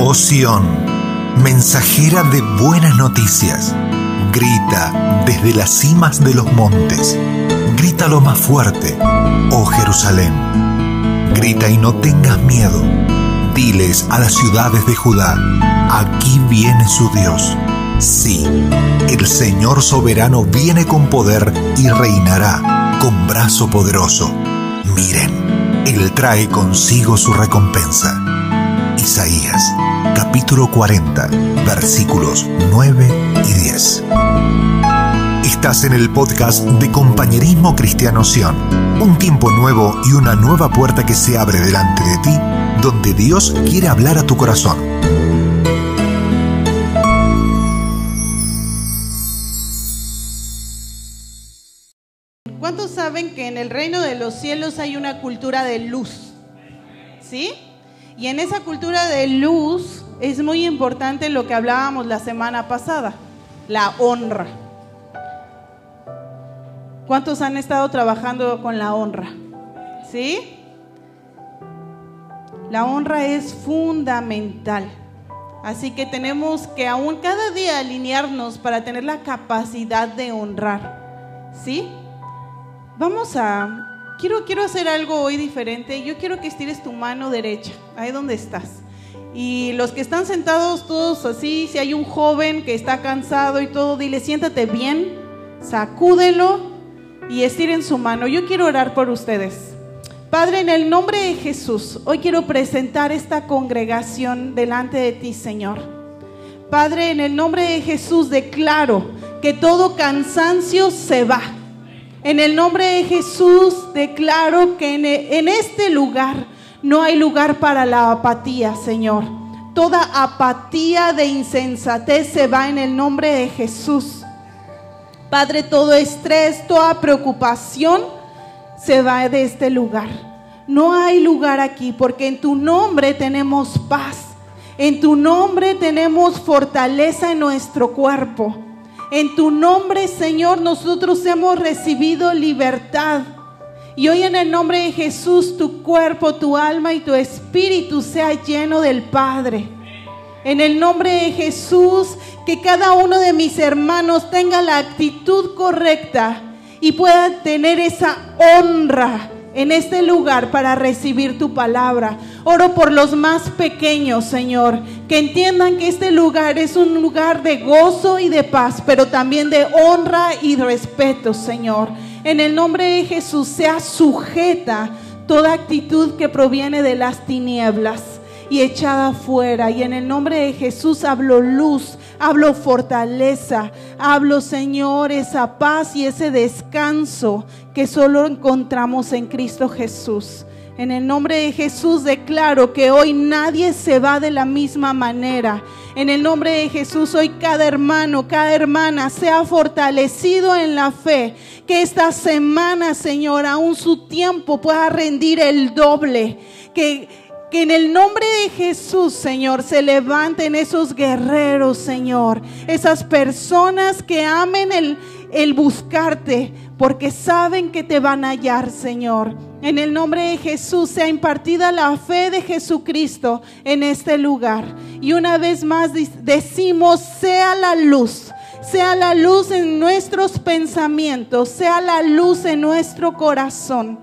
Oh Sión, mensajera de buenas noticias, grita desde las cimas de los montes, grita lo más fuerte, oh Jerusalén, grita y no tengas miedo, diles a las ciudades de Judá, aquí viene su Dios. Sí, el Señor soberano viene con poder y reinará con brazo poderoso. Miren, Él trae consigo su recompensa. Isaías capítulo 40 versículos 9 y 10. Estás en el podcast de Compañerismo Cristiano Sion, un tiempo nuevo y una nueva puerta que se abre delante de ti, donde Dios quiere hablar a tu corazón. ¿Cuántos saben que en el reino de los cielos hay una cultura de luz? ¿Sí? Y en esa cultura de luz es muy importante lo que hablábamos la semana pasada, la honra. ¿Cuántos han estado trabajando con la honra? ¿Sí? La honra es fundamental. Así que tenemos que aún cada día alinearnos para tener la capacidad de honrar. ¿Sí? Vamos a... Quiero, quiero hacer algo hoy diferente. Yo quiero que estires tu mano derecha, ahí donde estás. Y los que están sentados todos así, si hay un joven que está cansado y todo, dile, siéntate bien, sacúdelo y estiren su mano. Yo quiero orar por ustedes. Padre, en el nombre de Jesús, hoy quiero presentar esta congregación delante de ti, Señor. Padre, en el nombre de Jesús declaro que todo cansancio se va en el nombre de Jesús declaro que en, este lugar no hay lugar para la apatía, Señor. Toda apatía de insensatez se va en el nombre de Jesús. Padre, todo estrés, toda preocupación se va de este lugar. No hay lugar aquí porque en tu nombre tenemos paz. En tu nombre tenemos fortaleza en nuestro cuerpo. En tu nombre, Señor, nosotros hemos recibido libertad. Y hoy en el nombre de Jesús, tu cuerpo, tu alma y tu espíritu sea lleno del Padre. En el nombre de Jesús, que cada uno de mis hermanos tenga la actitud correcta y pueda tener esa honra en este lugar para recibir tu palabra. Oro por los más pequeños, Señor, que entiendan que este lugar es un lugar de gozo y de paz, pero también de honra y respeto, Señor. En el nombre de Jesús, sea sujeta toda actitud que proviene de las tinieblas y echada fuera. Y en el nombre de Jesús hablo luz, hablo fortaleza, hablo Señor esa paz y ese descanso que solo encontramos en Cristo Jesús. En el nombre de Jesús declaro que hoy nadie se va de la misma manera. En el nombre de Jesús hoy cada hermano, cada hermana sea fortalecido en la fe. Que esta semana, Señor, aún su tiempo pueda rendir el doble. Que que en el nombre de Jesús, Señor, se levanten esos guerreros, Señor. Esas personas que amen el, el buscarte porque saben que te van a hallar, Señor. En el nombre de Jesús sea impartida la fe de Jesucristo en este lugar. Y una vez más decimos, sea la luz, sea la luz en nuestros pensamientos, sea la luz en nuestro corazón,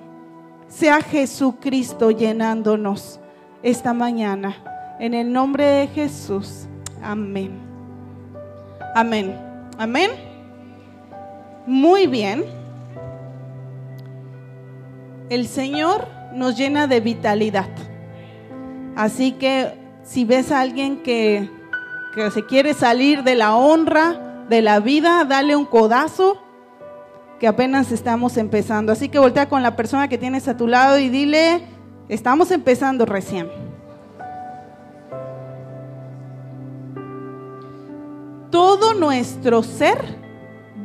sea Jesucristo llenándonos esta mañana. En el nombre de Jesús. Amén. Amén. Amén. Muy bien. El Señor nos llena de vitalidad. Así que si ves a alguien que, que se quiere salir de la honra, de la vida, dale un codazo que apenas estamos empezando. Así que voltea con la persona que tienes a tu lado y dile, Estamos empezando recién. Todo nuestro ser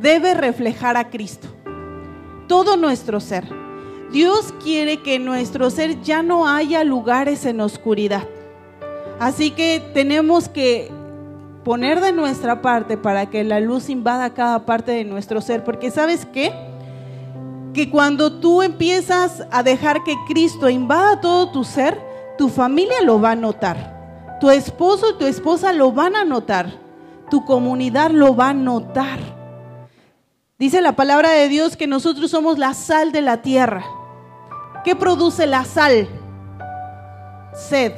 debe reflejar a Cristo. Todo nuestro ser. Dios quiere que en nuestro ser ya no haya lugares en oscuridad. Así que tenemos que poner de nuestra parte para que la luz invada cada parte de nuestro ser. Porque sabes qué? Que cuando tú empiezas a dejar que Cristo invada todo tu ser, tu familia lo va a notar. Tu esposo y tu esposa lo van a notar. Tu comunidad lo va a notar. Dice la palabra de Dios que nosotros somos la sal de la tierra. ¿Qué produce la sal? Sed.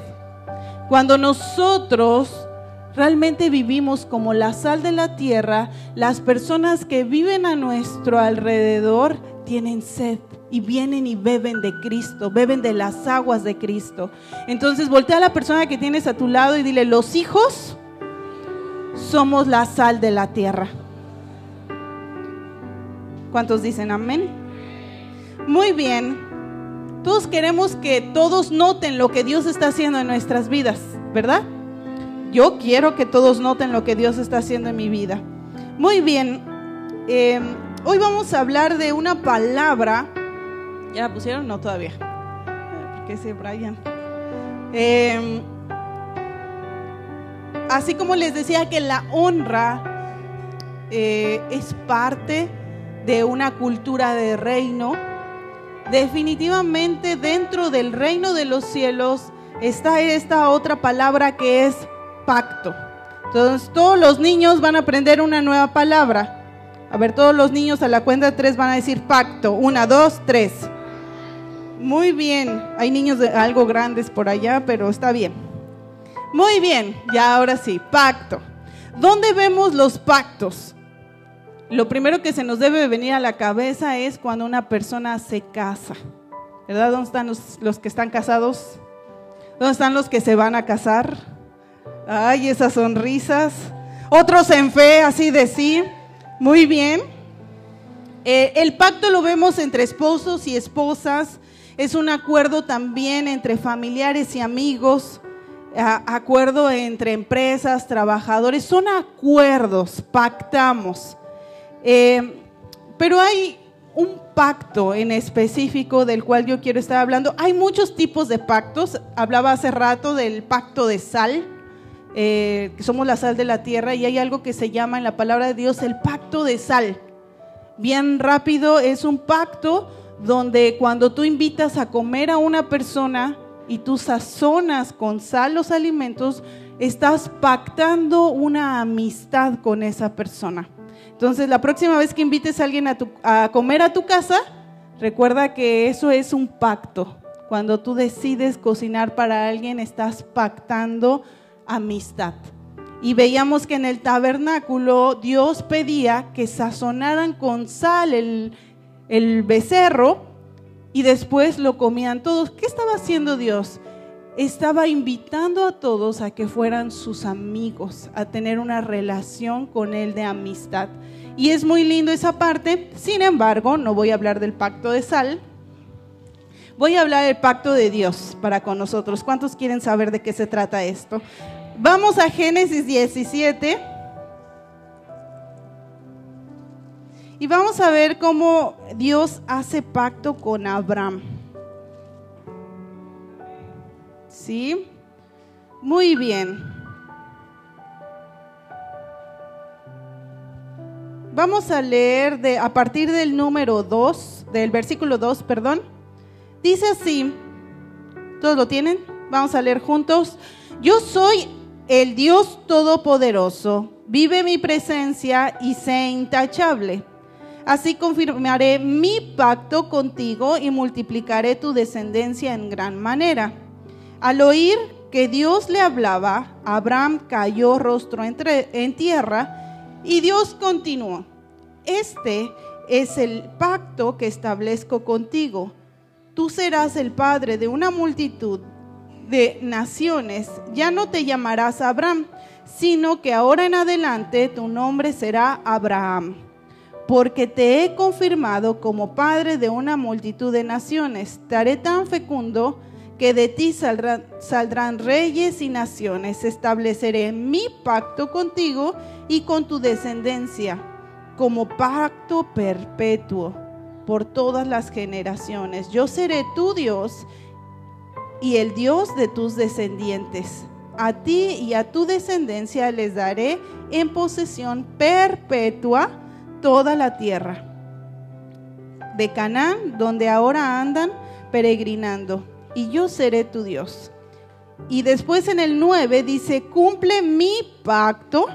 Cuando nosotros realmente vivimos como la sal de la tierra, las personas que viven a nuestro alrededor tienen sed y vienen y beben de Cristo, beben de las aguas de Cristo. Entonces voltea a la persona que tienes a tu lado y dile, los hijos somos la sal de la tierra. ¿Cuántos dicen amén? Muy bien. Todos queremos que todos noten lo que Dios está haciendo en nuestras vidas, ¿verdad? Yo quiero que todos noten lo que Dios está haciendo en mi vida. Muy bien. Eh, hoy vamos a hablar de una palabra ¿Ya la pusieron? No, todavía. ¿Por qué Brian? Em, así como les decía que la honra eh, es parte de una cultura de reino, definitivamente dentro del reino de los cielos está esta otra palabra que es pacto. Entonces todos los niños van a aprender una nueva palabra. A ver, todos los niños a la cuenta de tres van a decir pacto. Una, dos, tres. Muy bien. Hay niños de algo grandes por allá, pero está bien. Muy bien. Ya ahora sí, pacto. ¿Dónde vemos los pactos? Lo primero que se nos debe venir a la cabeza es cuando una persona se casa. ¿Verdad? ¿Dónde están los, los que están casados? ¿Dónde están los que se van a casar? Ay, esas sonrisas. Otros en fe, así de sí. Muy bien. Eh, el pacto lo vemos entre esposos y esposas, es un acuerdo también entre familiares y amigos, acuerdo entre empresas, trabajadores, son acuerdos, pactamos. Eh, pero hay un pacto en específico del cual yo quiero estar hablando. Hay muchos tipos de pactos. Hablaba hace rato del pacto de sal, eh, que somos la sal de la tierra, y hay algo que se llama en la palabra de Dios el pacto de sal. Bien rápido, es un pacto donde cuando tú invitas a comer a una persona y tú sazonas con sal los alimentos, estás pactando una amistad con esa persona. Entonces, la próxima vez que invites a alguien a, comer a tu casa, recuerda que eso es un pacto. Cuando tú decides cocinar para alguien, estás pactando amistad. Y veíamos que en el tabernáculo Dios pedía que sazonaran con sal el, el becerro y después lo comían todos. ¿Qué estaba haciendo Dios? Estaba invitando a todos a que fueran sus amigos, a tener una relación con Él de amistad. Y es muy lindo esa parte. Sin embargo, no voy a hablar del pacto de sal. Voy a hablar del pacto de Dios para con nosotros. ¿Cuántos quieren saber de qué se trata esto? Vamos a Génesis 17. Y vamos a ver cómo Dios hace pacto con Abraham. ¿Sí? Muy bien. Vamos a leer de, a partir del número 2, del versículo 2, perdón. Dice así, ¿todos lo tienen? Vamos a leer juntos. Yo soy el Dios Todopoderoso, vive mi presencia y sé intachable. Así confirmaré mi pacto contigo y multiplicaré tu descendencia en gran manera. Al oír que Dios le hablaba, Abraham cayó rostro en tierra y Dios continuó. Este es el pacto que establezco contigo. Tú serás el padre de una multitud de naciones. Ya no te llamarás Abraham, sino que ahora en adelante tu nombre será Abraham porque te he confirmado como padre de una multitud de naciones. Te tan fecundo que de ti saldrán, reyes y naciones. Estableceré mi pacto contigo y con tu descendencia como pacto perpetuo por todas las generaciones. Yo seré tu Dios y el Dios de tus descendientes. A ti y a tu descendencia les daré en posesión perpetua toda la tierra de Canaán, donde ahora andan peregrinando, y yo seré tu Dios. Y después en el 9 dice, cumple mi pacto.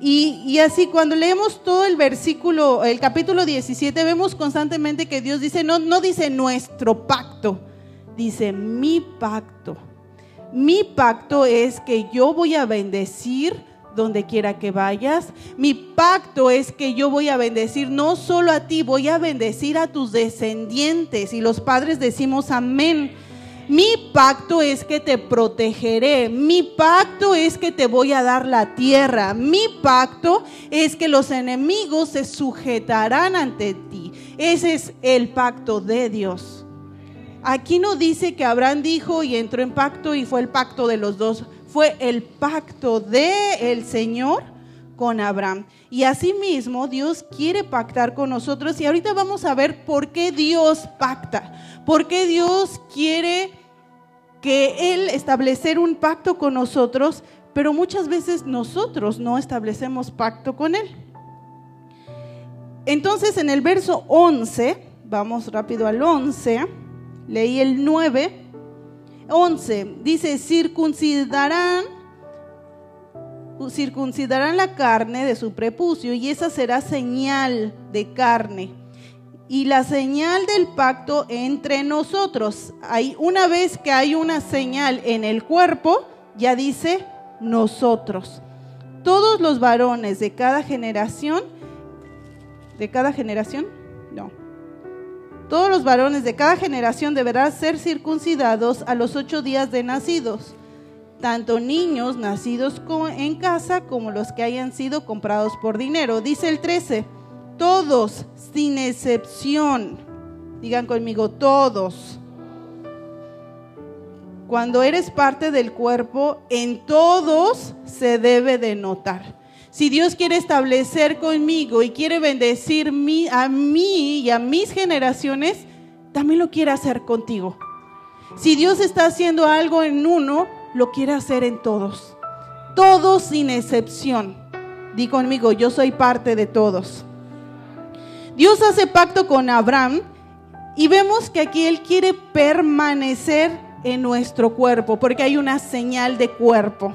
Y, así cuando leemos todo el versículo, el capítulo 17, vemos constantemente que Dios dice, no, no dice nuestro pacto, dice mi pacto. Mi pacto es que yo voy a bendecir donde quiera que vayas. Mi pacto es que yo voy a bendecir no solo a ti, voy a bendecir a tus descendientes. Y los padres decimos amén. Mi pacto es que te protegeré. Mi pacto es que te voy a dar la tierra. Mi pacto es que los enemigos se sujetarán ante ti. Ese es el pacto de Dios. Aquí no dice que Abraham dijo y entró en pacto y fue el pacto de los dos fue el pacto de el Señor con Abraham. Y asimismo, Dios quiere pactar con nosotros. Y ahorita vamos a ver por qué Dios pacta. Por qué Dios quiere que Él establecer un pacto con nosotros, pero muchas veces nosotros no establecemos pacto con Él. Entonces, en el verso 11, vamos rápido al 11, leí el 9 11 dice, circuncidarán, circuncidarán la carne de su prepucio y esa será señal de carne. Y la señal del pacto entre nosotros. Hay, una vez que hay una señal en el cuerpo, ya dice nosotros. Todos los varones de cada generación, de cada generación, no, todos los varones de cada generación deberán ser circuncidados a los ocho días de nacidos, tanto niños nacidos en casa como los que hayan sido comprados por dinero. Dice el 13, todos, sin excepción. Digan conmigo, todos. Cuando eres parte del cuerpo, en todos se debe de notar. Si Dios quiere establecer conmigo y quiere bendecir a mí y a mis generaciones, también lo quiere hacer contigo. Si Dios está haciendo algo en uno, lo quiere hacer en todos. Todos sin excepción. Di conmigo, yo soy parte de todos. Dios hace pacto con Abraham y vemos que aquí Él quiere permanecer en nuestro cuerpo, porque hay una señal de cuerpo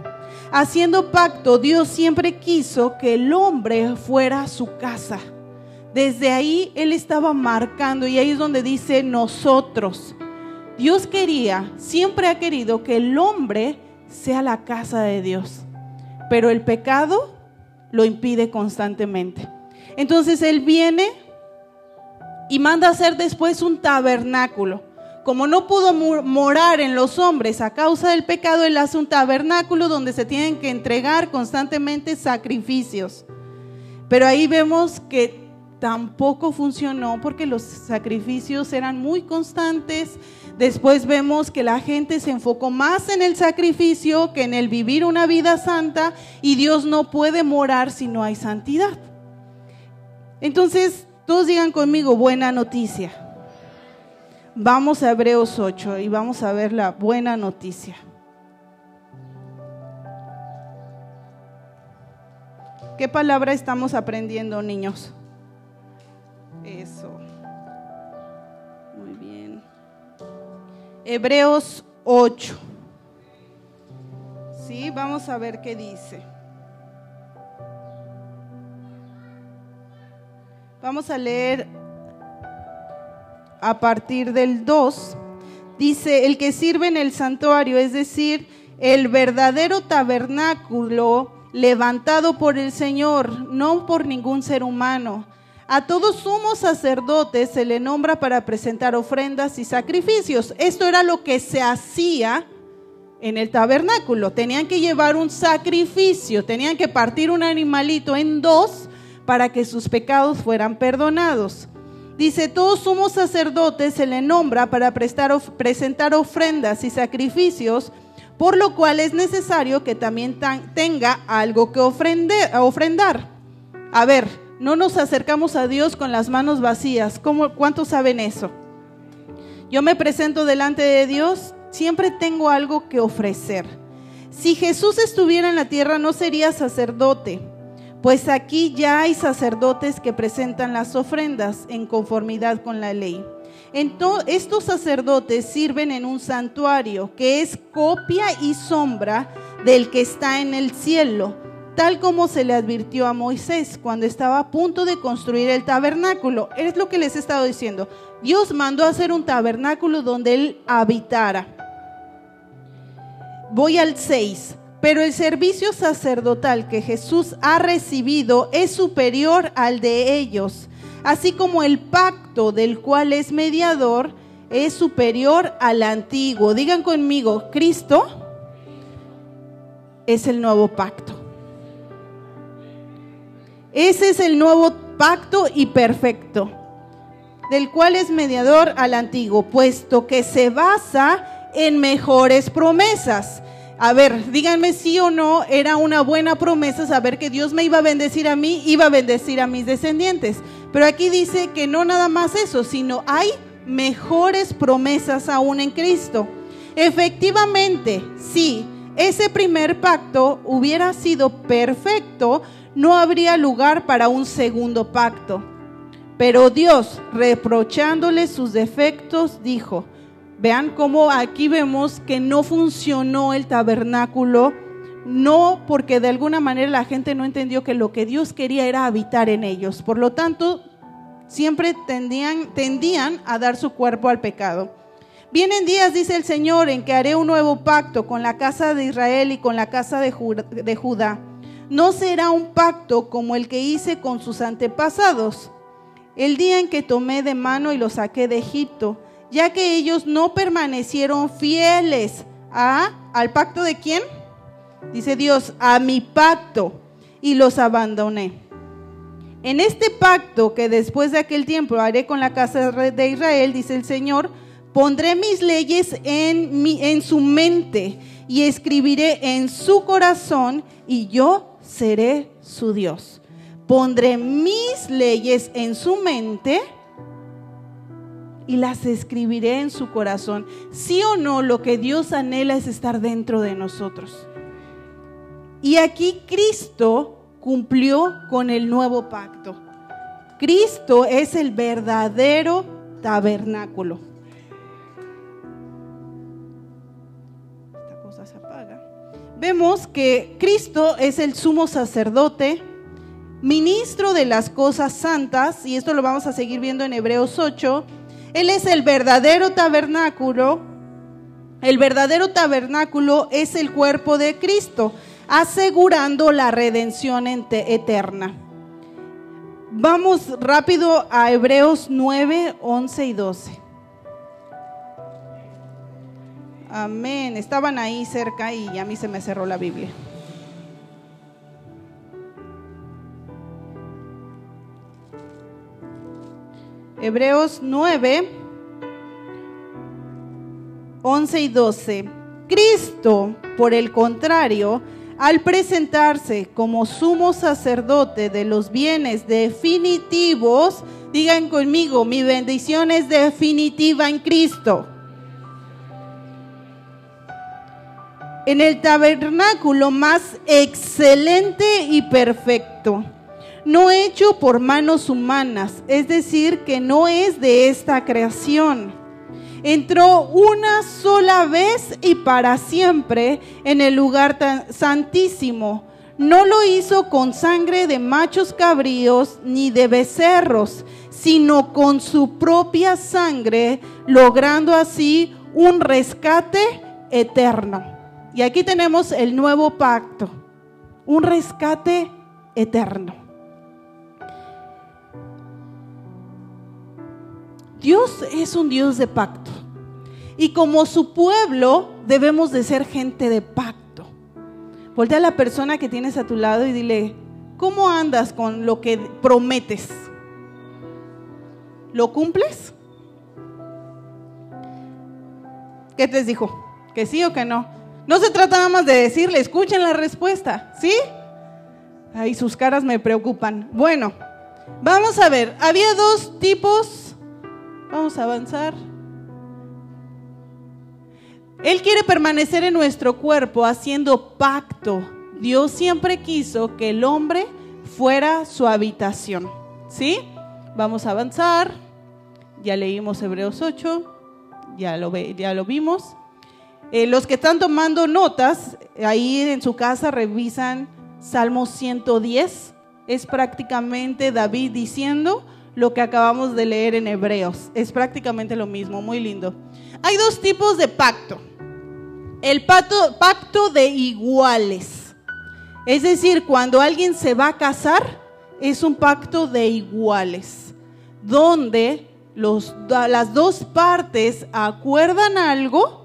haciendo pacto, Dios siempre quiso que el hombre fuera su casa. Desde ahí Él estaba marcando y ahí es donde dice nosotros. Dios quería, siempre ha querido que el hombre sea la casa de Dios, pero el pecado lo impide constantemente. Entonces Él viene y manda hacer después un tabernáculo como no pudo morar en los hombres a causa del pecado, él hace un tabernáculo donde se tienen que entregar constantemente sacrificios. Pero ahí vemos que tampoco funcionó porque los sacrificios eran muy constantes. Después vemos que la gente se enfocó más en el sacrificio que en el vivir una vida santa y Dios no puede morar si no hay santidad. Entonces, todos digan conmigo, buena noticia. Vamos a Hebreos 8 y vamos a ver la buena noticia. ¿Qué palabra estamos aprendiendo, niños? Eso. Hebreos 8. Sí, vamos a ver qué dice. Vamos a leer a partir del 2, dice, el que sirve en el santuario, es decir, el verdadero tabernáculo levantado por el Señor, no por ningún ser humano. A todo sumo sacerdote se le nombra para presentar ofrendas y sacrificios. Esto era lo que se hacía en el tabernáculo. Tenían que llevar un sacrificio, tenían que partir un animalito en dos para que sus pecados fueran perdonados. Dice, todo sumo sacerdote se le nombra para prestar, presentar ofrendas y sacrificios, por lo cual es necesario que también tenga algo que ofrendar. A ver, no nos acercamos a Dios con las manos vacías. ¿Cómo, ¿Cuántos saben eso? Yo me presento delante de Dios, siempre tengo algo que ofrecer. Si Jesús estuviera en la tierra, no sería sacerdote pues aquí ya hay sacerdotes que presentan las ofrendas en conformidad con la ley. Entonces, estos sacerdotes sirven en un santuario que es copia y sombra del que está en el cielo, tal como se le advirtió a Moisés cuando estaba a punto de construir el tabernáculo. Es lo que les he estado diciendo. Dios mandó a hacer un tabernáculo donde él habitara. Voy al 6. Pero el servicio sacerdotal que Jesús ha recibido es superior al de ellos, así como el pacto del cual es mediador es superior al antiguo. Digan conmigo, Cristo es el nuevo pacto. Ese es el nuevo pacto y perfecto, del cual es mediador al antiguo, puesto que se basa en mejores promesas. A ver, díganme si o no era una buena promesa saber que Dios me iba a bendecir a mí, iba a bendecir a mis descendientes. Pero aquí dice que no nada más eso, sino hay mejores promesas aún en Cristo. Efectivamente, sí, ese primer pacto hubiera sido perfecto, no habría lugar para un segundo pacto. Pero Dios, reprochándole sus defectos, dijo, Vean cómo aquí vemos que no funcionó el tabernáculo, no porque de alguna manera la gente no entendió que lo que Dios quería era habitar en ellos. Por lo tanto, siempre tendían, tendían a dar su cuerpo al pecado. Vienen días, dice el Señor, en que haré un nuevo pacto con la casa de Israel y con la casa de Judá. No será un pacto como el que hice con sus antepasados, el día en que tomé de mano y lo saqué de Egipto ya que ellos no permanecieron fieles a, al pacto de quién? Dice Dios, a mi pacto, y los abandoné. En este pacto que después de aquel tiempo haré con la casa de Israel, dice el Señor, pondré mis leyes en, mi, en su mente y escribiré en su corazón y yo seré su Dios. Pondré mis leyes en su mente y las escribiré en su corazón. Sí o no, lo que Dios anhela es estar dentro de nosotros. Y aquí Cristo cumplió con el nuevo pacto. Cristo es el verdadero tabernáculo. Vemos que Cristo es el sumo sacerdote, ministro de las cosas santas, y esto lo vamos a seguir viendo en Hebreos 8 él es el verdadero tabernáculo. El verdadero tabernáculo es el cuerpo de Cristo, asegurando la redención eterna. Vamos rápido a Hebreos 9, 11 y 12. Amén. Estaban ahí cerca y a mí se me cerró la Biblia. Hebreos 9, 11 y 12. Cristo, por el contrario, al presentarse como sumo sacerdote de los bienes definitivos, digan conmigo, mi bendición es definitiva en Cristo. En el tabernáculo más excelente y perfecto no hecho por manos humanas, es decir, que no es de esta creación. Entró una sola vez y para siempre en el lugar santísimo. No lo hizo con sangre de machos cabríos ni de becerros, sino con su propia sangre, logrando así un rescate eterno. Y aquí tenemos el nuevo pacto, un rescate eterno. Dios es un Dios de pacto. Y como su pueblo debemos de ser gente de pacto. Voltea a la persona que tienes a tu lado y dile, ¿cómo andas con lo que prometes? ¿Lo cumples? ¿Qué te dijo? ¿Que sí o que no? No se trata más de decirle, escuchen la respuesta, ¿sí? Ahí sus caras me preocupan. Bueno, vamos a ver, había dos tipos Vamos a avanzar. Él quiere permanecer en nuestro cuerpo haciendo pacto. Dios siempre quiso que el hombre fuera su habitación. ¿Sí? Vamos a avanzar. ya leímos Hebreos 8, ya lo, ya lo vimos. Eh, los que están tomando notas, ahí en su casa revisan Salmo 110. Es prácticamente David diciendo lo que acabamos de leer en Hebreos. Es prácticamente lo mismo, muy lindo. Hay dos tipos de pacto. El pacto, pacto de iguales. Es decir, cuando alguien se va a casar, es un pacto de iguales, donde los, las dos partes acuerdan algo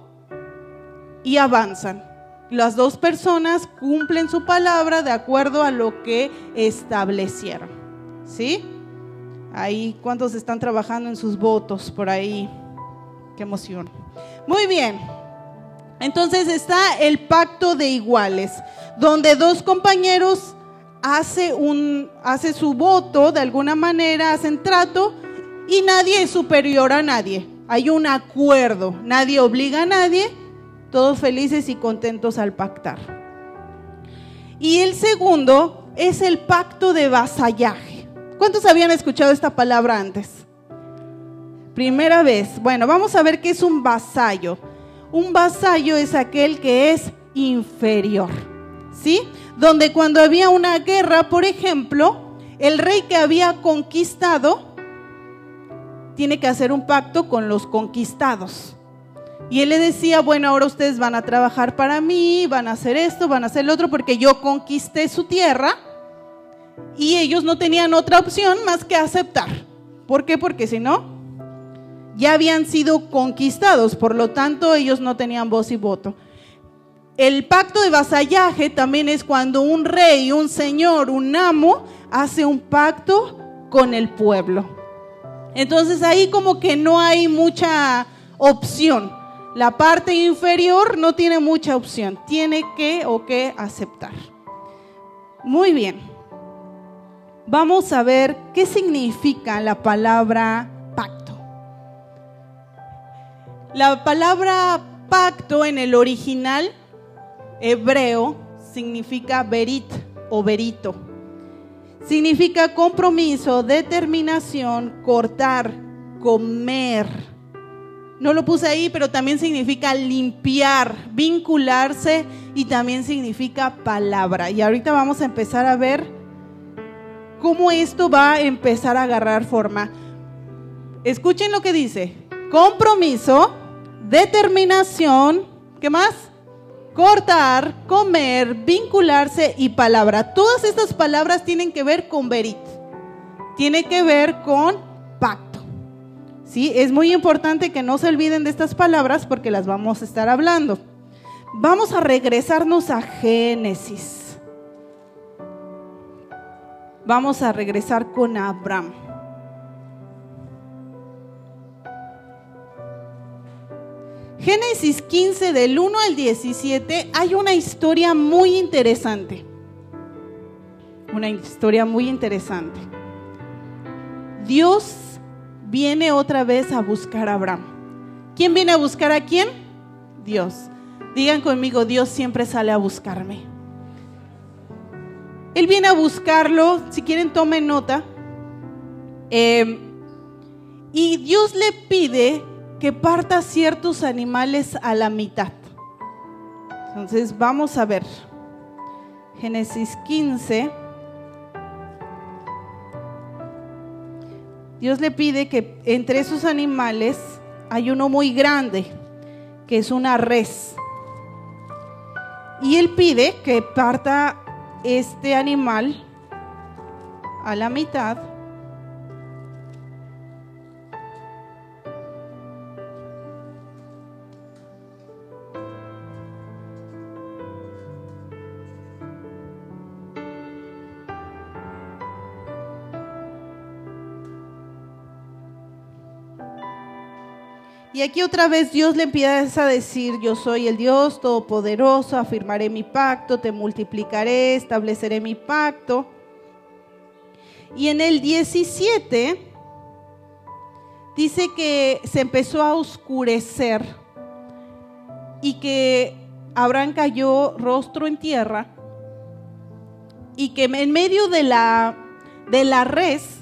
y avanzan. Las dos personas cumplen su palabra de acuerdo a lo que establecieron. ¿Sí? Ahí, ¿cuántos están trabajando en sus votos por ahí? Qué emoción. Muy bien. Entonces está el pacto de iguales, donde dos compañeros hace, un, hace su voto de alguna manera, hacen trato y nadie es superior a nadie. Hay un acuerdo, nadie obliga a nadie, todos felices y contentos al pactar. Y el segundo es el pacto de vasallaje. ¿Cuántos habían escuchado esta palabra antes? Primera vez. Bueno, vamos a ver qué es un vasallo. Un vasallo es aquel que es inferior. ¿Sí? Donde cuando había una guerra, por ejemplo, el rey que había conquistado tiene que hacer un pacto con los conquistados. Y él le decía, bueno, ahora ustedes van a trabajar para mí, van a hacer esto, van a hacer lo otro, porque yo conquisté su tierra y ellos no tenían otra opción más que aceptar. ¿Por qué? Porque si no, ya habían sido conquistados, por lo tanto ellos no tenían voz y voto. El pacto de vasallaje también es cuando un rey, un señor, un amo hace un pacto con el pueblo. Entonces ahí como que no hay mucha opción. La parte inferior no tiene mucha opción, tiene que o que aceptar. Muy bien. Vamos a ver qué significa la palabra pacto. La palabra pacto en el original hebreo significa berit o berito. Significa compromiso, determinación, cortar, comer. No lo puse ahí, pero también significa limpiar, vincularse y también significa palabra. Y ahorita vamos a empezar a ver cómo esto va a empezar a agarrar forma. Escuchen lo que dice. Compromiso, determinación, ¿qué más? cortar, comer, vincularse y palabra. Todas estas palabras tienen que ver con verit. Tiene que ver con. ¿Sí? Es muy importante que no se olviden de estas palabras porque las vamos a estar hablando. Vamos a regresarnos a Génesis. Vamos a regresar con Abraham. Génesis 15 del 1 al 17 hay una historia muy interesante. Una historia muy interesante. Dios viene otra vez a buscar a Abraham. ¿Quién viene a buscar a quién? Dios. Digan conmigo, Dios siempre sale a buscarme. Él viene a buscarlo, si quieren tomen nota. Eh, y Dios le pide que parta ciertos animales a la mitad. Entonces vamos a ver. Génesis 15. Dios le pide que entre esos animales hay uno muy grande, que es una res. Y él pide que parta este animal a la mitad Y aquí otra vez Dios le empieza a decir, yo soy el Dios todopoderoso, afirmaré mi pacto, te multiplicaré, estableceré mi pacto. Y en el 17 dice que se empezó a oscurecer y que Abraham cayó rostro en tierra y que en medio de la, de la res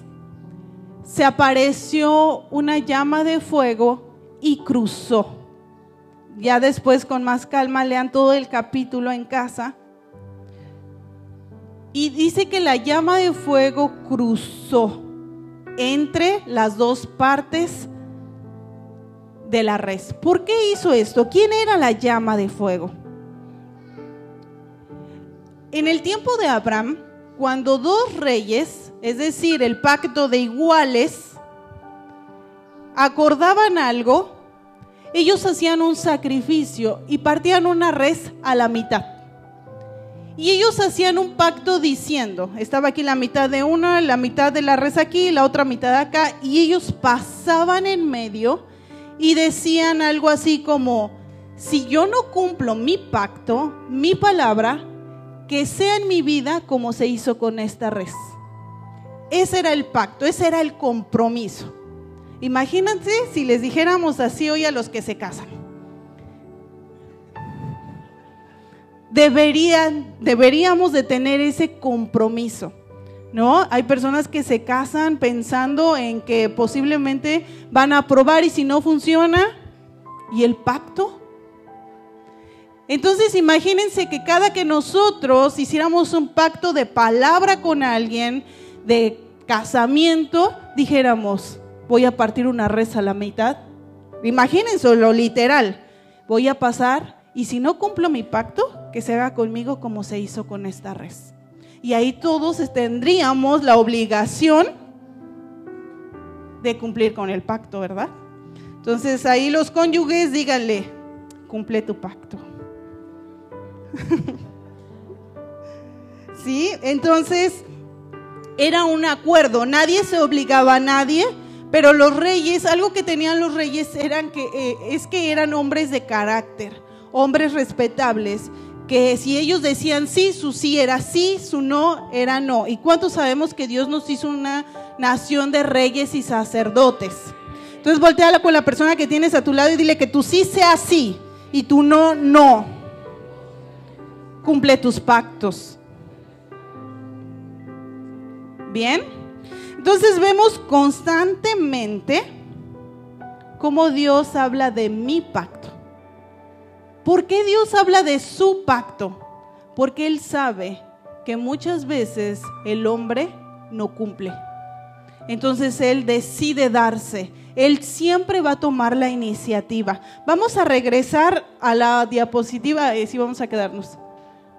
se apareció una llama de fuego y cruzó. Ya después con más calma lean todo el capítulo en casa. Y dice que la llama de fuego cruzó entre las dos partes de la res. ¿Por qué hizo esto? ¿Quién era la llama de fuego? En el tiempo de Abraham, cuando dos reyes, es decir, el pacto de iguales, acordaban algo, ellos hacían un sacrificio y partían una res a la mitad. Y ellos hacían un pacto diciendo, estaba aquí la mitad de una, la mitad de la res aquí, la otra mitad acá, y ellos pasaban en medio y decían algo así como, si yo no cumplo mi pacto, mi palabra, que sea en mi vida como se hizo con esta res. Ese era el pacto, ese era el compromiso. Imagínense si les dijéramos así hoy a los que se casan. Deberían, deberíamos de tener ese compromiso. ¿No? Hay personas que se casan pensando en que posiblemente van a aprobar y si no funciona, ¿y el pacto? Entonces imagínense que cada que nosotros hiciéramos un pacto de palabra con alguien, de casamiento, dijéramos, voy a partir una res a la mitad. Imagínense lo literal. Voy a pasar y si no cumplo mi pacto, que se haga conmigo como se hizo con esta res. Y ahí todos tendríamos la obligación de cumplir con el pacto, ¿verdad? Entonces ahí los cónyuges díganle, cumple tu pacto. ¿Sí? Entonces, era un acuerdo, nadie se obligaba a nadie, pero los reyes, algo que tenían los reyes eran que, eh, es que eran hombres de carácter, hombres respetables, que si ellos decían sí, su sí era sí, su no era no. ¿Y cuántos sabemos que Dios nos hizo una nación de reyes y sacerdotes? Entonces volteala con la persona que tienes a tu lado y dile que tú sí sea sí y tu no, no cumple tus pactos. Bien, entonces vemos constantemente cómo Dios habla de mi pacto. ¿Por qué Dios habla de su pacto? Porque Él sabe que muchas veces el hombre no cumple. Entonces Él decide darse. Él siempre va a tomar la iniciativa. Vamos a regresar a la diapositiva, y si vamos a quedarnos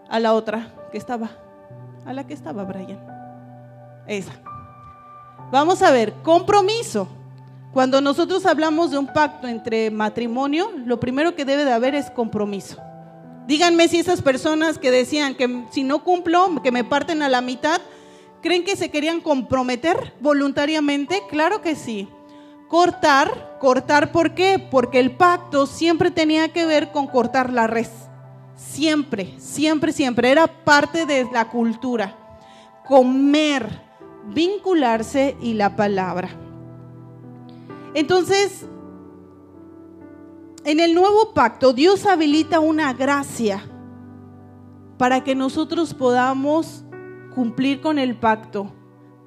a la otra que estaba, a la que estaba Brian. Esa. Vamos a ver, compromiso. Cuando nosotros hablamos de un pacto entre matrimonio, lo primero que debe de haber es compromiso. Díganme si esas personas que decían que si no cumplo, que me parten a la mitad, ¿creen que se querían comprometer voluntariamente? Claro que sí. Cortar, cortar, ¿por qué? Porque el pacto siempre tenía que ver con cortar la res. Siempre, siempre, siempre. Era parte de la cultura. Comer, vincularse y la palabra. Entonces, en el nuevo pacto, Dios habilita una gracia para que nosotros podamos cumplir con el pacto,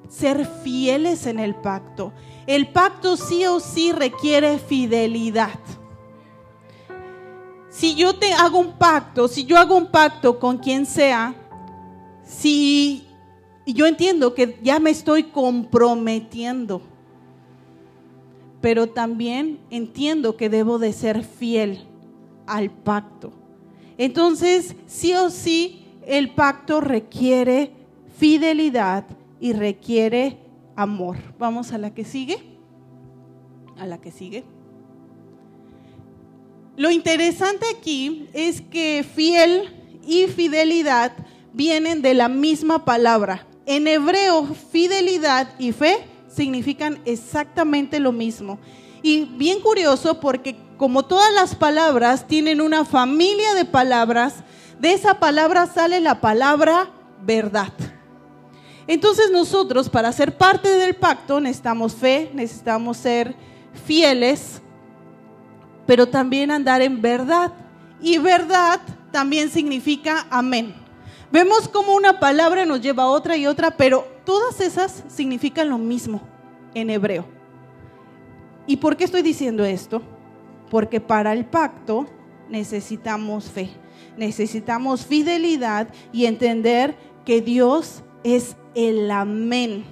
ser fieles en el pacto. El pacto sí o sí requiere fidelidad si yo te hago un pacto, si yo hago un pacto con quien sea, si yo entiendo que ya me estoy comprometiendo, pero también entiendo que debo de ser fiel al pacto. Entonces, sí o sí, el pacto requiere fidelidad y requiere amor. Vamos a la que sigue. A la que sigue. Lo interesante aquí es que fiel y fidelidad vienen de la misma palabra. En hebreo, fidelidad y fe significan exactamente lo mismo. Y bien curioso porque como todas las palabras tienen una familia de palabras, de esa palabra sale la palabra verdad. Entonces nosotros para ser parte del pacto necesitamos fe, necesitamos ser fieles, pero también andar en verdad. Y verdad también significa amén. Vemos como una palabra nos lleva a otra y otra, pero todas esas significan lo mismo. en hebreo. ¿Y por qué estoy diciendo esto? Porque para el pacto necesitamos fe, necesitamos fidelidad y entender que Dios es el amén,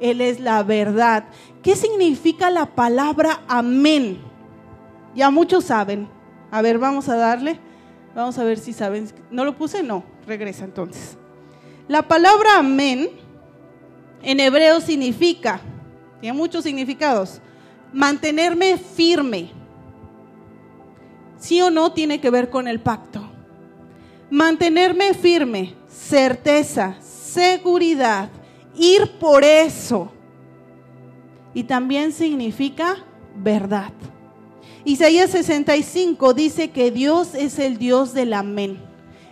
Él es la verdad. ¿Qué significa la palabra amén? Ya muchos saben. A ver, vamos a darle. Vamos a ver si saben. ¿No lo puse? No. Regresa entonces. La palabra amén en hebreo significa, tiene muchos significados, mantenerme firme. Sí o no tiene que ver con el pacto. Mantenerme firme, certeza, seguridad, ir por eso. Y también significa verdad. Isaías 65 dice que Dios es el Dios del amén,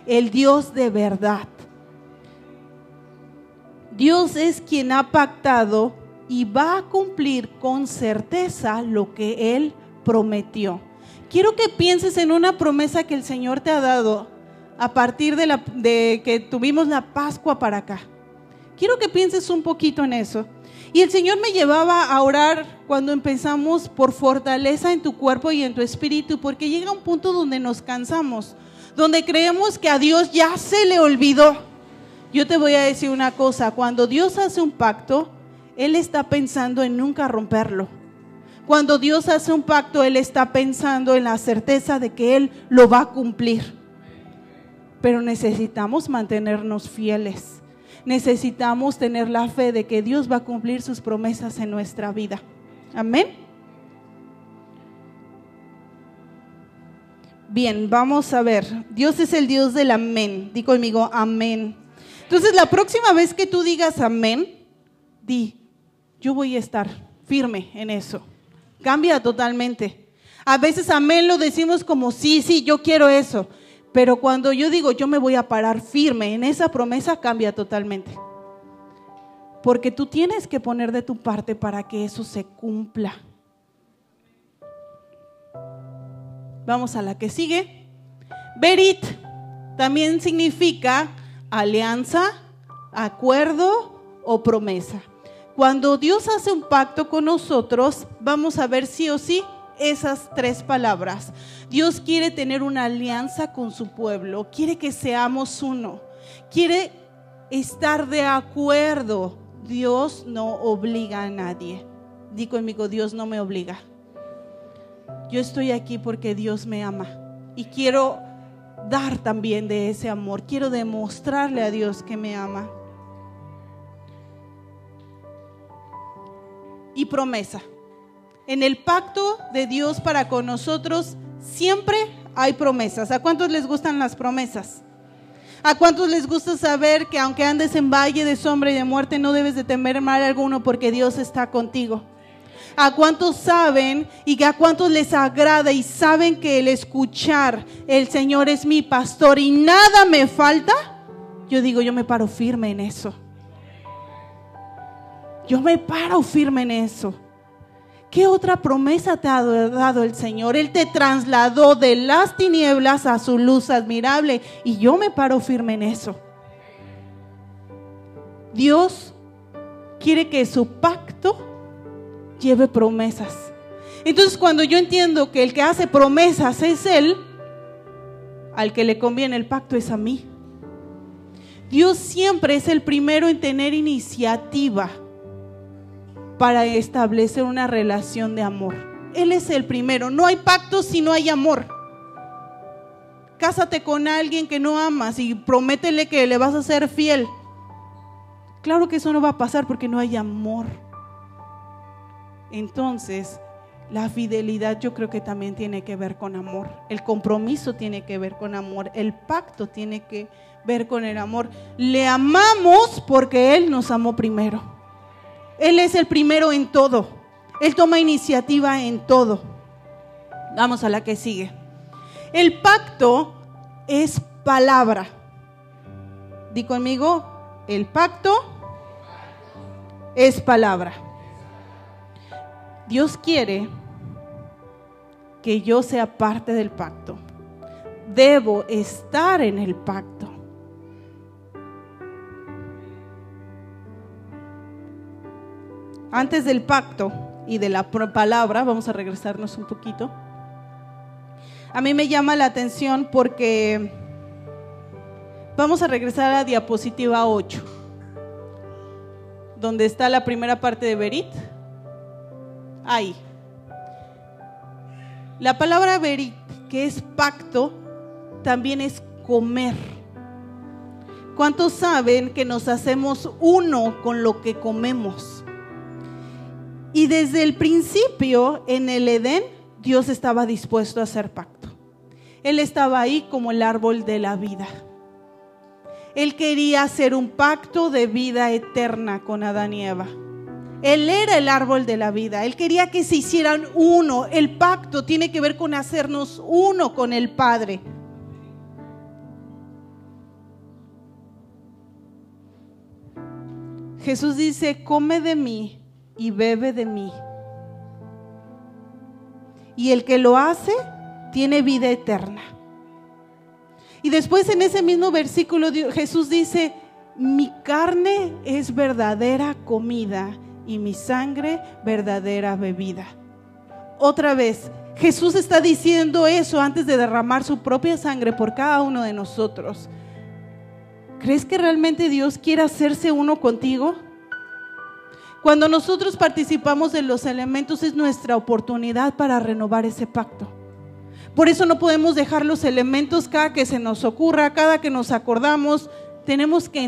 el Dios de verdad. Dios es quien ha pactado y va a cumplir con certeza lo que Él prometió. Quiero que pienses en una promesa que el Señor te ha dado a partir de, la, de que tuvimos la Pascua para acá. Quiero que pienses un poquito en eso. Y el Señor me llevaba a orar cuando empezamos por fortaleza en tu cuerpo y en tu espíritu, porque llega un punto donde nos cansamos, donde creemos que a Dios ya se le olvidó. Yo te voy a decir una cosa, cuando Dios hace un pacto, Él está pensando en nunca romperlo. Cuando Dios hace un pacto, Él está pensando en la certeza de que Él lo va a cumplir. Pero necesitamos mantenernos fieles necesitamos tener la fe de que Dios va a cumplir sus promesas en nuestra vida. Amén. Bien, vamos a ver. Dios es el Dios del amén. Di conmigo, amén. Entonces, la próxima vez que tú digas amén, di, yo voy a estar firme en eso. Cambia totalmente. A veces amén lo decimos como sí, sí, yo quiero eso. Pero cuando yo digo yo me voy a parar firme en esa promesa, cambia totalmente. Porque tú tienes que poner de tu parte para que eso se cumpla. Vamos a la que sigue. Berit también significa alianza, acuerdo o promesa. Cuando Dios hace un pacto con nosotros, vamos a ver sí o sí esas tres palabras. Dios quiere tener una alianza con su pueblo, quiere que seamos uno, quiere estar de acuerdo. Dios no obliga a nadie. Di conmigo, Dios no me obliga. Yo estoy aquí porque Dios me ama y quiero dar también de ese amor. Quiero demostrarle a Dios que me ama. Y promesa. En el pacto de Dios para con nosotros siempre hay promesas. ¿A cuántos les gustan las promesas? ¿A cuántos les gusta saber que aunque andes en valle de sombra y de muerte no debes de temer mal alguno porque Dios está contigo? ¿A cuántos saben y a cuántos les agrada y saben que el escuchar el Señor es mi pastor y nada me falta? Yo digo, yo me paro firme en eso. Yo me paro firme en eso. ¿Qué otra promesa te ha dado el Señor? Él te trasladó de las tinieblas a su luz admirable y yo me paro firme en eso. Dios quiere que su pacto lleve promesas. Entonces cuando yo entiendo que el que hace promesas es Él, al que le conviene el pacto es a mí. Dios siempre es el primero en tener iniciativa para establecer una relación de amor. Él es el primero. No hay pacto si no hay amor. Cásate con alguien que no amas y prométele que le vas a ser fiel. Claro que eso no va a pasar porque no hay amor. Entonces, la fidelidad yo creo que también tiene que ver con amor. El compromiso tiene que ver con amor. El pacto tiene que ver con el amor. Le amamos porque Él nos amó primero. Él es el primero en todo. Él toma iniciativa en todo. Vamos a la que sigue. El pacto es palabra. Di conmigo, el pacto es palabra. Dios quiere que yo sea parte del pacto. Debo estar en el pacto. antes del pacto y de la palabra, vamos a regresarnos un poquito. A mí me llama la atención porque vamos a regresar a diapositiva 8, donde está la primera parte de Berit. Ahí. La palabra Berit, que es pacto, también es comer. ¿Cuántos saben que nos hacemos uno con lo que comemos? Y desde el principio, en el Edén, Dios estaba dispuesto a hacer pacto. Él estaba ahí como el árbol de la vida. Él quería hacer un pacto de vida eterna con Adán y Eva. Él era el árbol de la vida. Él quería que se hicieran uno. El pacto tiene que ver con hacernos uno con el Padre. Jesús dice, come de mí y bebe de mí. Y el que lo hace tiene vida eterna. Y después en ese mismo versículo Jesús dice, mi carne es verdadera comida y mi sangre verdadera bebida. Otra vez, Jesús está diciendo eso antes de derramar su propia sangre por cada uno de nosotros. ¿Crees que realmente Dios quiere hacerse uno contigo? Cuando nosotros participamos de los elementos es nuestra oportunidad para renovar ese pacto. Por eso no podemos dejar los elementos cada que se nos ocurra, cada que nos acordamos. Tenemos que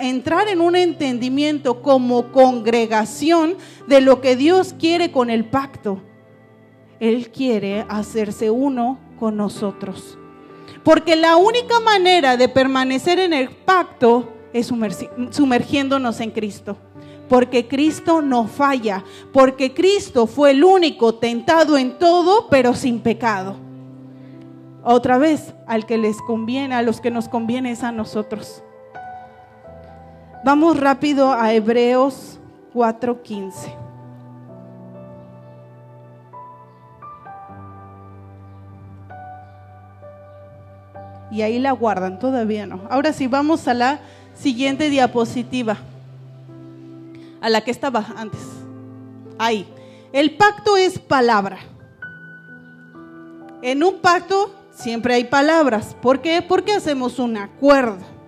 entrar en un entendimiento como congregación de lo que Dios quiere con el pacto. Él quiere hacerse uno con nosotros. Porque la única manera de permanecer en el pacto es sumergiéndonos en Cristo porque Cristo no falla, porque Cristo fue el único tentado en todo, pero sin pecado. Otra vez, al que les conviene, a los que nos conviene es a nosotros. Vamos rápido a Hebreos 4:15. Y ahí la guardan, todavía no. Ahora sí, vamos a la siguiente diapositiva a la que estaba antes. Ahí. El pacto es palabra. En un pacto siempre hay palabras. ¿Por qué? Porque hacemos un acuerdo.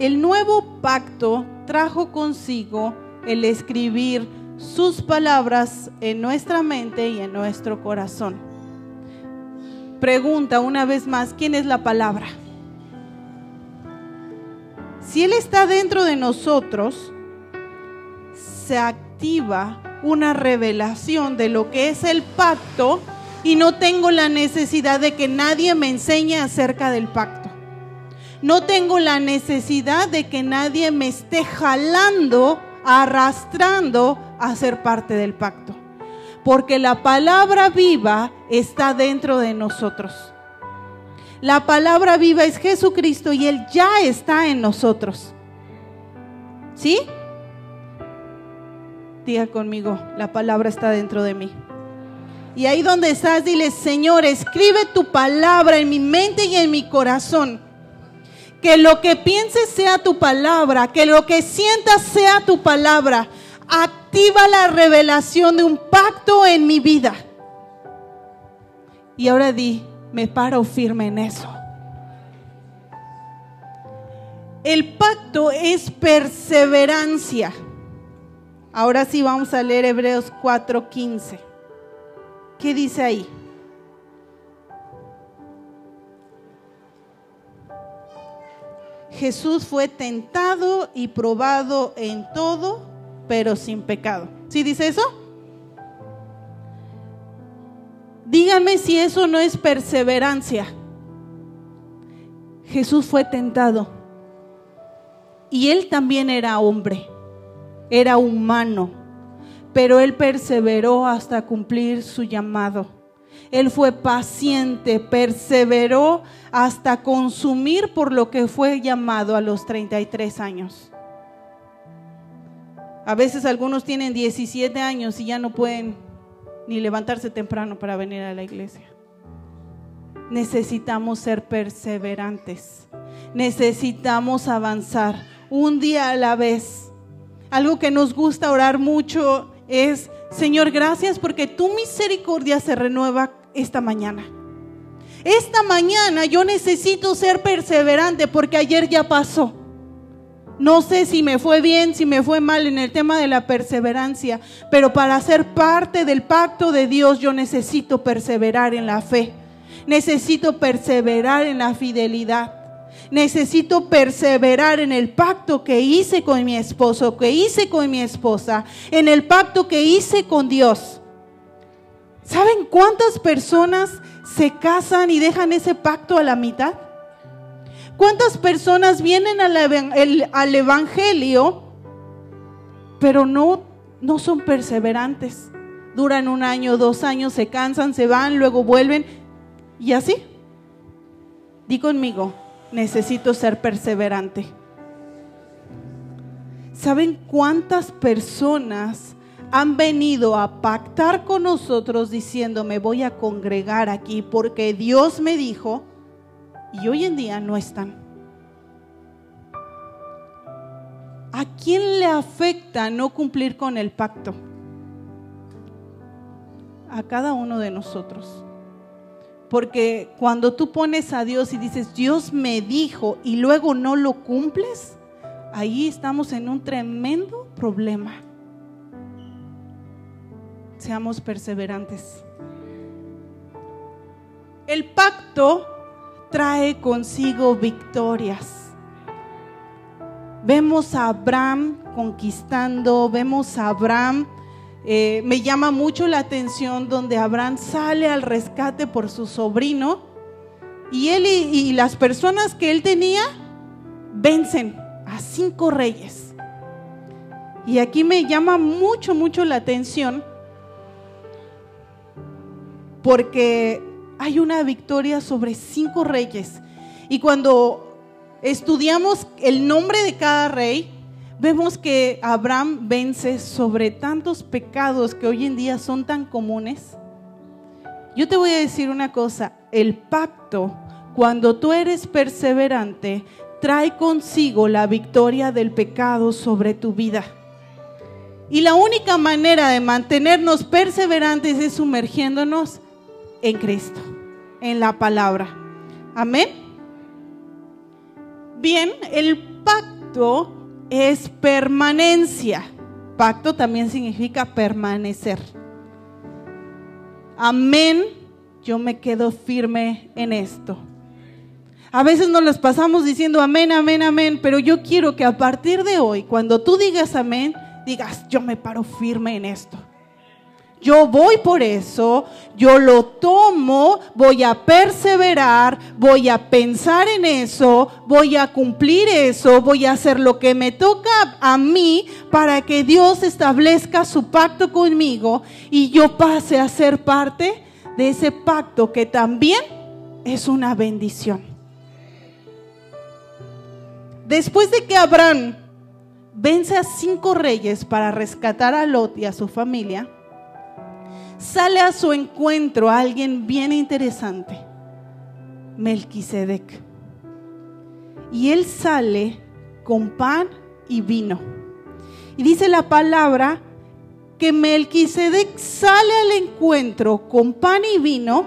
El nuevo pacto trajo consigo el escribir sus palabras en nuestra mente y en nuestro corazón. Pregunta una vez más, ¿quién es la palabra? Si Él está dentro de nosotros, se activa una revelación de lo que es el pacto y no tengo la necesidad de que nadie me enseñe acerca del pacto. No tengo la necesidad de que nadie me esté jalando, arrastrando a ser parte del pacto. Porque la palabra viva está dentro de nosotros. La palabra viva es Jesucristo y Él ya está en nosotros. ¿Sí? Diga conmigo, la palabra está dentro de mí. Y ahí donde estás, dile, Señor, escribe tu palabra en mi mente y en mi corazón. Que lo que pienses sea tu palabra, que lo que sientas sea tu palabra. Activa la revelación de un pacto en mi vida. Y ahora di, me paro firme en eso. El pacto es perseverancia. Ahora sí vamos a leer Hebreos 4:15. ¿Qué dice ahí? Jesús fue tentado y probado en todo, pero sin pecado. ¿Sí dice eso? Díganme si eso no es perseverancia. Jesús fue tentado. Y él también era hombre, era humano, pero él perseveró hasta cumplir su llamado. Él fue paciente, perseveró hasta consumir por lo que fue llamado a los 33 años. A veces algunos tienen 17 años y ya no pueden ni levantarse temprano para venir a la iglesia. Necesitamos ser perseverantes. Necesitamos avanzar. un día a la vez. Algo que nos gusta orar mucho es, Señor, gracias porque tu misericordia se renueva esta mañana. Esta mañana yo necesito ser perseverante porque ayer ya pasó. No sé si me fue bien, si me fue mal en el tema de la perseverancia, pero para ser parte del pacto de Dios yo necesito perseverar en la fe. Necesito perseverar en la fidelidad. Necesito perseverar en el pacto que hice con mi esposo, que hice con mi esposa, en el pacto que hice con Dios. ¿Saben cuántas personas se casan y dejan ese pacto a la mitad? ¿Cuántas personas vienen al, Evangelio, pero no, no son perseverantes? Duran un año, dos años, se cansan, se van, luego vuelven y así. Di conmigo, necesito ser perseverante. ¿Saben cuántas personas han venido a pactar con nosotros diciendo, me voy a congregar aquí porque Dios me dijo? y hoy en día no están. ¿A quién le afecta no cumplir con el pacto? A cada uno de nosotros. Porque cuando tú pones a Dios y dices, Dios me dijo y luego no lo cumples, ahí estamos en un tremendo problema. Seamos perseverantes. El pacto trae consigo victorias. Vemos a Abraham conquistando, vemos a Abraham, eh, me llama mucho la atención donde Abraham sale al rescate por su sobrino y él y las personas que él tenía vencen a cinco reyes. Y aquí me llama mucho, mucho la atención porque hay una victoria sobre cinco reyes. Y cuando estudiamos el nombre de cada rey, vemos que Abraham vence sobre tantos pecados que hoy en día son tan comunes. Yo te voy a decir una cosa, el pacto, cuando tú eres perseverante, trae consigo la victoria del pecado sobre tu vida. Y la única manera de mantenernos perseverantes es sumergiéndonos en Cristo, en la palabra. Amén. Bien, el pacto es permanencia. Pacto también significa permanecer. Amén. Yo me quedo firme en esto. A veces nos los pasamos diciendo amén, amén, amén, pero yo quiero que a partir de hoy, cuando tú digas amén, digas, yo me paro firme en esto. Yo voy por eso, yo lo tomo, voy a perseverar, voy a pensar en eso, voy a cumplir eso, voy a hacer lo que me toca a mí para que Dios establezca su pacto conmigo y yo pase a ser parte de ese pacto que también es una bendición. Después de que Abraham vence a cinco reyes para rescatar a Lot y a su familia, sale a su encuentro alguien bien interesante, Melquisedec. Y él sale con pan y vino. Y dice la palabra que Melquisedec sale al encuentro con pan y vino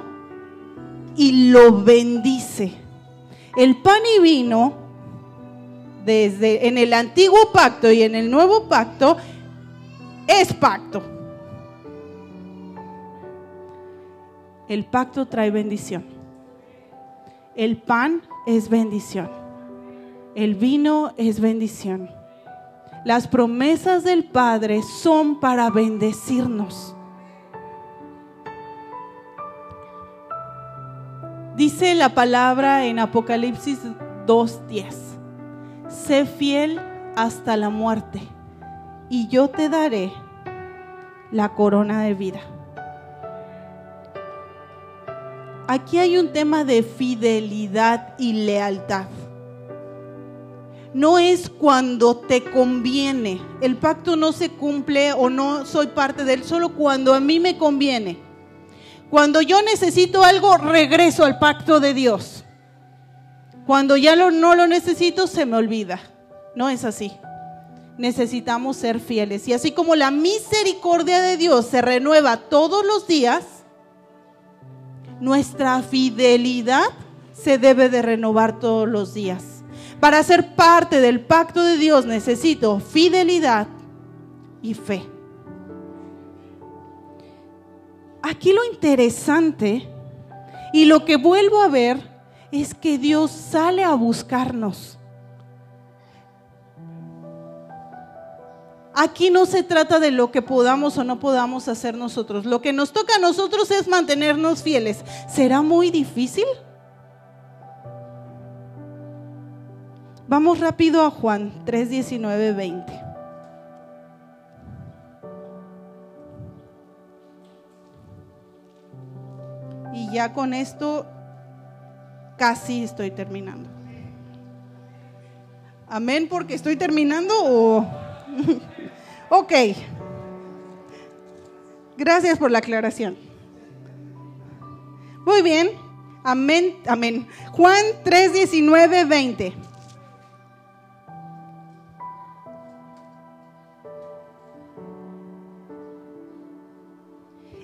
y lo bendice. El pan y vino, desde en el antiguo pacto y en el nuevo pacto, es pacto. El pacto trae bendición. El pan es bendición. El vino es bendición. Las promesas del Padre son para bendecirnos. Dice la palabra en Apocalipsis 2.10, sé fiel hasta la muerte y yo te daré la corona de vida. Aquí hay un tema de fidelidad y lealtad. No es cuando te conviene. El pacto no se cumple o no soy parte de él solo cuando a mí me conviene. Cuando yo necesito algo, regreso al pacto de Dios. Cuando ya no lo necesito, se me olvida. No es así. Necesitamos ser fieles. Y así como la misericordia de Dios se renueva todos los días, nuestra fidelidad se debe de renovar todos los días. Para ser parte del pacto de Dios necesito fidelidad y fe. Aquí lo interesante y lo que vuelvo a ver es que Dios sale a buscarnos. Aquí no se trata de lo que podamos o no podamos hacer nosotros. Lo que nos toca a nosotros es mantenernos fieles. ¿Será muy difícil? Vamos rápido a Juan 3, 19, 20. Y ya con esto casi estoy terminando. Amén, porque estoy terminando o... ok. Gracias por la aclaración. Muy bien. Amén, amén. Juan 3, 19, 20.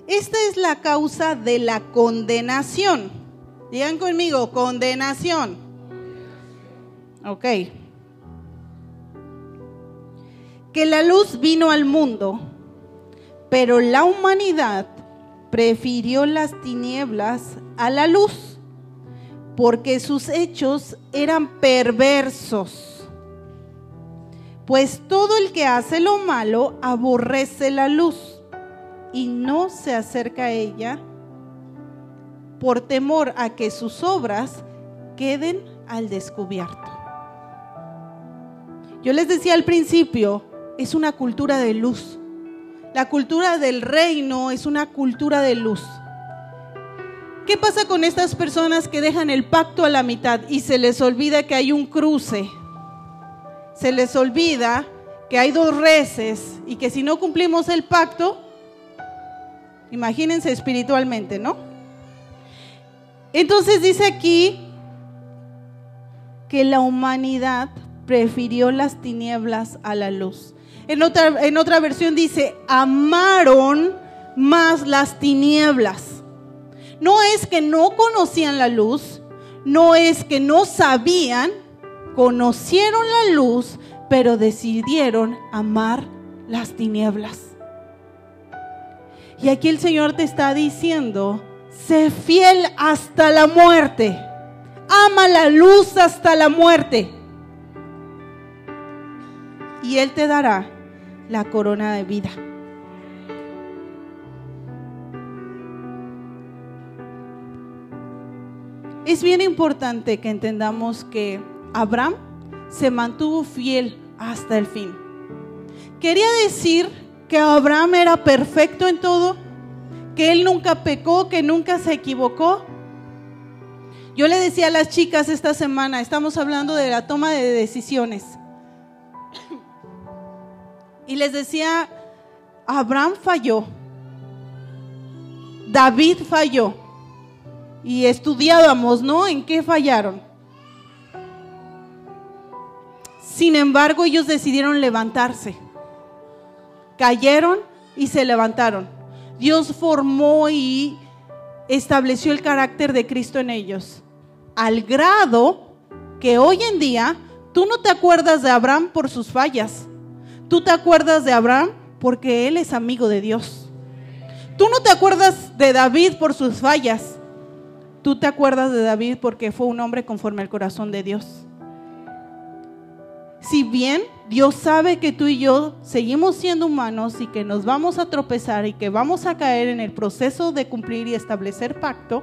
Esta es la causa de la condenación. Digan conmigo, condenación. Ok. Que la luz vino al mundo, pero la humanidad prefirió las tinieblas a la luz, porque sus hechos eran perversos. Pues todo el que hace lo malo aborrece la luz y no se acerca a ella por temor a que sus obras queden al descubierto. Yo les decía al principio, es una cultura de luz. La cultura del reino es una cultura de luz. ¿Qué pasa con estas personas que dejan el pacto a la mitad y se les olvida que hay un cruce? Se les olvida que hay dos reces y que si no cumplimos el pacto, Imagínense espiritualmente, ¿no? Entonces dice aquí que la humanidad prefirió las tinieblas a la luz. En otra, en otra versión dice, amaron más las tinieblas. No es que no conocían la luz, no es que no sabían, conocieron la luz, pero decidieron amar las tinieblas. Y aquí el Señor te está diciendo, sé fiel hasta la muerte. Ama la luz hasta la muerte. Y Él te dará la corona de vida. Es bien importante que entendamos que Abraham se mantuvo fiel hasta el fin. Quería decir que Abraham era perfecto en todo, que él nunca pecó, que nunca se equivocó. Yo le decía a las chicas esta semana, estamos hablando de la toma de decisiones. Y les decía, Abraham falló, David falló. Y estudiábamos, ¿no? ¿En qué fallaron? Sin embargo, ellos decidieron levantarse cayeron y se levantaron. Dios formó y estableció el carácter de Cristo en ellos, al grado que hoy en día tú no te acuerdas de Abraham por sus fallas, tú te acuerdas de Abraham porque él es amigo de Dios. Tú no te acuerdas de David por sus fallas, tú te acuerdas de David porque fue un hombre conforme al corazón de Dios si bien Dios sabe que tú y yo seguimos siendo humanos y que nos vamos a tropezar y que vamos a caer en el proceso de cumplir y establecer pacto,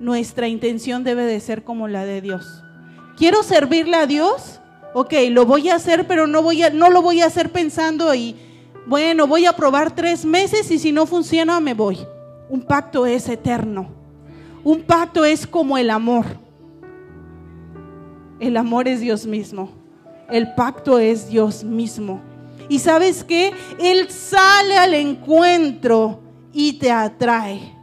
nuestra intención debe de ser como la de Dios. ¿Quiero servirle a Dios? Ok, lo voy a hacer, pero no, voy a, no lo voy a hacer pensando y, bueno, voy a probar tres meses y si no funciona me voy. Un pacto es eterno. Un pacto es como el amor. El amor es Dios mismo. El pacto es Dios mismo. Y sabes que Él sale al encuentro y te atrae.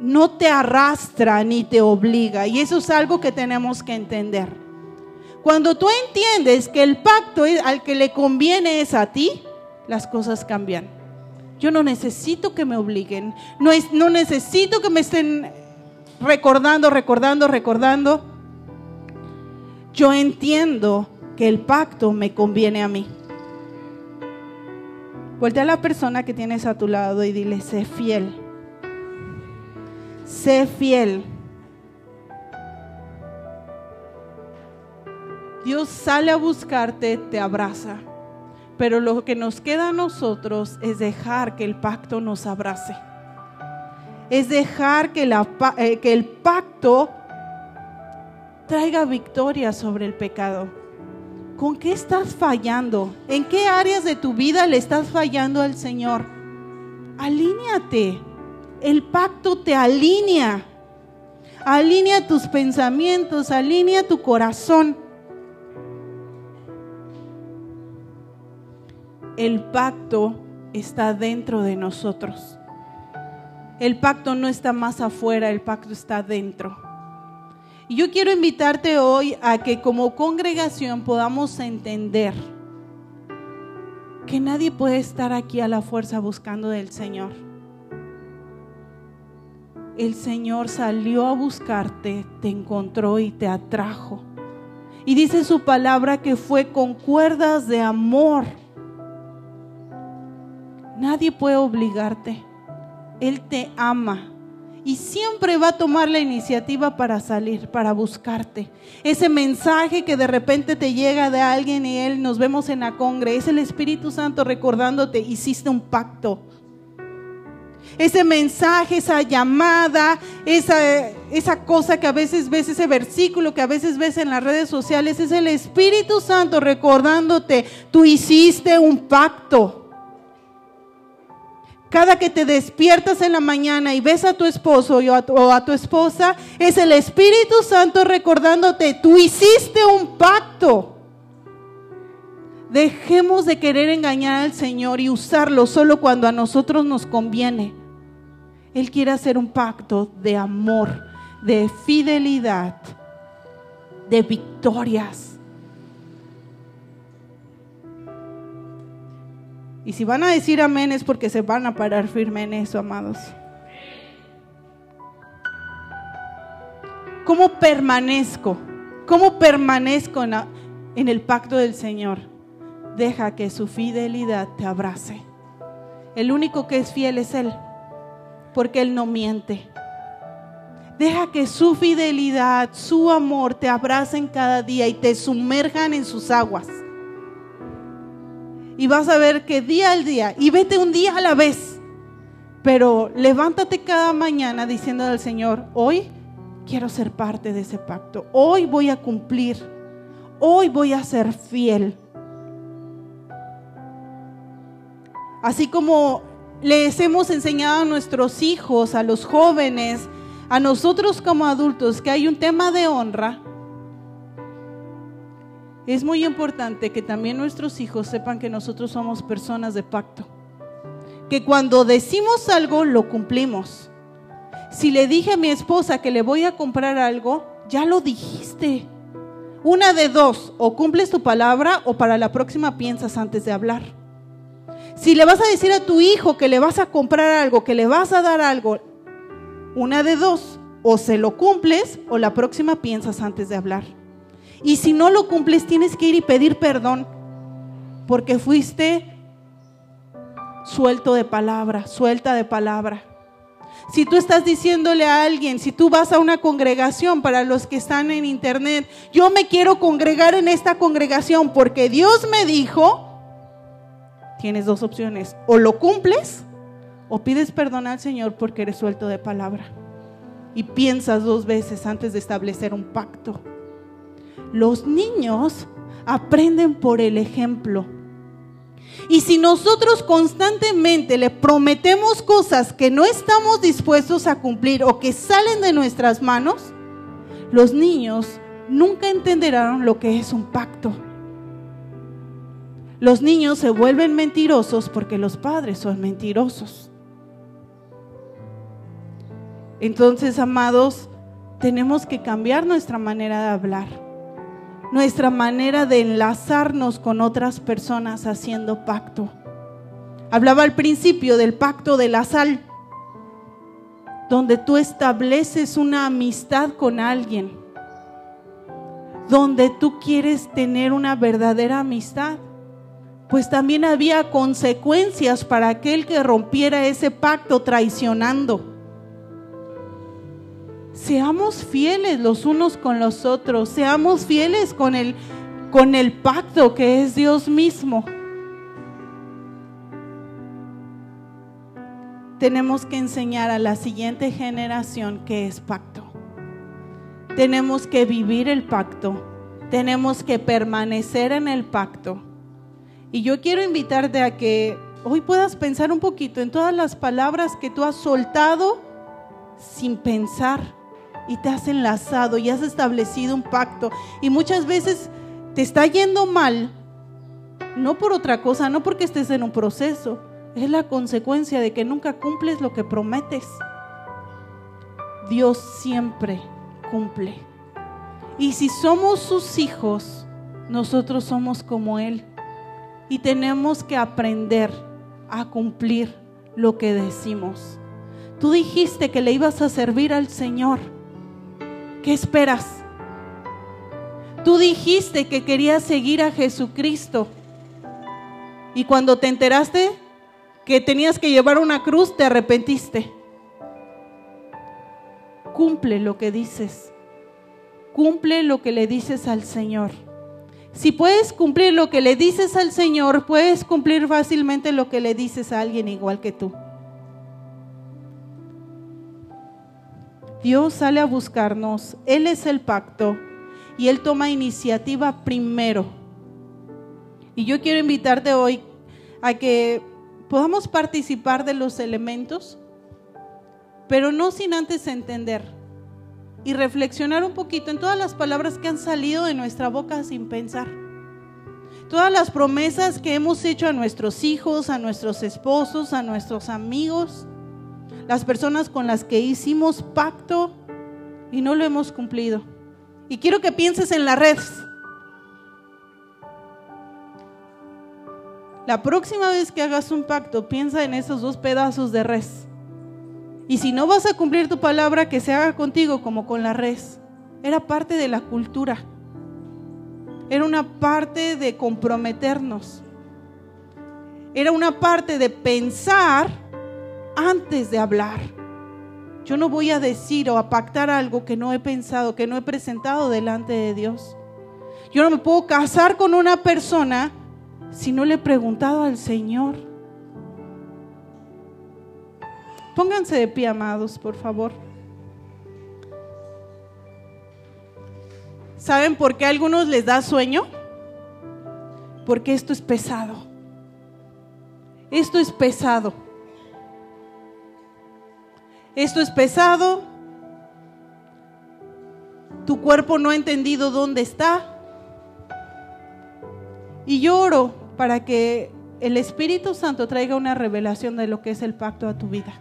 No te arrastra ni te obliga. Y eso es algo que tenemos que entender. Cuando tú entiendes que el pacto al que le conviene es a ti, las cosas cambian. Yo no necesito que me obliguen, no, es, no necesito que me estén recordando, recordando, recordando. Yo entiendo que el pacto me conviene a mí. Vuelta a la persona que tienes a tu lado y dile, sé fiel. Sé fiel. Dios sale a buscarte, te abraza. Pero lo que nos queda a nosotros es dejar que el pacto nos abrace. Es dejar eh, que el pacto traiga victoria sobre el pecado. ¿Con qué estás fallando? ¿En qué áreas de tu vida le estás fallando al Señor? Alíñate. El pacto te alinea. Alinea tus pensamientos, alinea tu corazón. El pacto está dentro de nosotros. El pacto no está más afuera, el pacto está dentro. Y yo quiero invitarte hoy a que como congregación podamos entender que nadie puede estar aquí a la fuerza buscando del Señor. El Señor salió a buscarte, te encontró y te atrajo. Y dice su palabra que fue con cuerdas de amor. Nadie puede obligarte. Él te ama y siempre va a tomar la iniciativa para salir, para buscarte. Ese mensaje que de repente te llega de alguien y él nos vemos en la congre, es el Espíritu Santo recordándote, hiciste un pacto. Ese mensaje, esa llamada, esa, esa cosa que a veces ves, ese versículo que a veces ves en las redes sociales, es el Espíritu Santo recordándote, tú hiciste un pacto. Cada que te despiertas en la mañana y ves a tu esposo o a tu, esposa, es el Espíritu Santo recordándote, tú hiciste un pacto. Dejemos de querer engañar al Señor y usarlo solo cuando a nosotros nos conviene. Él quiere hacer un pacto de amor, de fidelidad, de victorias. Y si van a decir amén es porque se van a parar firme en eso, amados. ¿Cómo permanezco? ¿Cómo permanezco en, en el pacto del Señor? Deja que su fidelidad te abrace. El único que es fiel es Él, porque Él no miente. Deja que su fidelidad, su amor te abracen cada día y te sumerjan en sus aguas y vas a ver que día al día, y vete un día a la vez, pero levántate cada mañana diciendo al Señor, hoy quiero ser parte de ese pacto, hoy voy a cumplir, hoy voy a ser fiel. Así como les hemos enseñado a nuestros hijos, a los jóvenes, a nosotros como adultos, que hay un tema de honra, es muy importante que también nuestros hijos sepan que nosotros somos personas de pacto. Que cuando decimos algo, lo cumplimos. Si le dije a mi esposa que le voy a comprar algo, ya lo dijiste. Una de dos, o cumples tu palabra o para la próxima piensas antes de hablar. Si le vas a decir a tu hijo que le vas a comprar algo, que le vas a dar algo, una de dos, o se lo cumples o la próxima piensas antes de hablar. Y si no lo cumples, tienes que ir y pedir perdón, porque fuiste suelto de palabra, suelta de palabra. Si tú estás diciéndole a alguien, si tú vas a una congregación para los que están en internet, yo me quiero congregar en esta congregación porque Dios me dijo, tienes dos opciones, o lo cumples o pides perdón al Señor porque eres suelto de palabra. Y piensas dos veces antes de establecer un pacto. Los niños aprenden por el ejemplo. Y si nosotros constantemente le prometemos cosas que no estamos dispuestos a cumplir o que salen de nuestras manos, los niños nunca entenderán lo que es un pacto. Los niños se vuelven mentirosos porque los padres son mentirosos. Entonces, amados, tenemos que cambiar nuestra manera de hablar nuestra manera de enlazarnos con otras personas haciendo pacto. Hablaba al principio del pacto de la sal, donde tú estableces una amistad con alguien, donde tú quieres tener una verdadera amistad. Pues también había consecuencias para aquel que rompiera ese pacto traicionando. Seamos fieles los unos con los otros, seamos fieles con el, con el pacto que es Dios mismo. tenemos que enseñar a la siguiente generación que es pacto. Tenemos que vivir el pacto. Tenemos que permanecer en el pacto. Y yo quiero invitarte a que hoy puedas pensar un poquito en todas las palabras que tú has soltado sin pensar y te has enlazado y has establecido un pacto. Y muchas veces te está yendo mal, no por otra cosa, no porque estés en un proceso, es la consecuencia de que nunca cumples lo que prometes. Dios siempre cumple. Y si somos sus hijos, nosotros somos como Él. Y tenemos que aprender a cumplir lo que decimos. Tú dijiste que le ibas a servir al Señor. ¿Qué esperas? Tú dijiste que querías seguir a Jesucristo. Y cuando te enteraste, que tenías que llevar una cruz, te arrepentiste. Cumple lo que dices. Cumple lo que le dices al Señor. Si puedes cumplir lo que le dices al Señor, puedes cumplir fácilmente lo que le dices a alguien igual que tú. Dios sale a buscarnos, Él es el pacto y Él toma iniciativa primero. Y yo quiero invitarte hoy a que podamos participar de los elementos, pero no sin antes entender y reflexionar un poquito en todas las palabras que han salido de nuestra boca sin pensar. Todas las promesas que hemos hecho a nuestros hijos, a nuestros esposos, a nuestros amigos, las personas con las que hicimos pacto y no lo hemos cumplido. Y quiero que pienses en la red. La próxima vez que hagas un pacto, piensa en esos dos pedazos de res. Y si no vas a cumplir tu palabra, que se haga contigo como con la res. Era parte de la cultura. Era una parte de comprometernos. Era una parte de pensar antes de hablar. Yo no voy a decir o a pactar algo que no he pensado, que no he presentado delante de Dios. Yo no me puedo casar con una persona si no le he preguntado al Señor? Pónganse de pie, amados, por favor. ¿Saben por qué a algunos les da sueño? Porque esto es pesado. Esto es pesado. Esto es pesado. Tu cuerpo no ha entendido dónde está. Y lloro para que el Espíritu Santo traiga una revelación de lo que es el pacto a tu vida.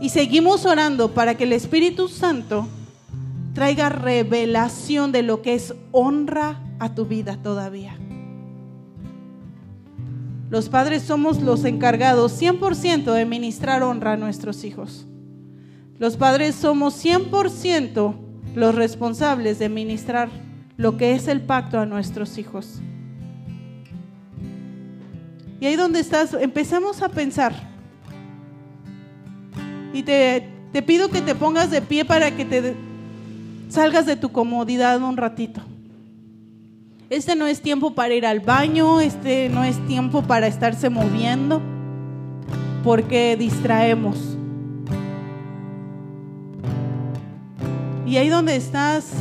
Y seguimos orando para que el Espíritu Santo traiga revelación de lo que es honra a tu vida todavía. Los padres somos los encargados 100% de ministrar honra a nuestros hijos. Los padres somos 100% los responsables de ministrar lo que es el pacto a nuestros hijos. Y ahí donde estás, empezamos a pensar. Y te, te pido que te pongas de pie para que te salgas de tu comodidad un ratito. Este no es tiempo para ir al baño, este no es tiempo para estarse moviendo, porque distraemos. Y ahí donde estás,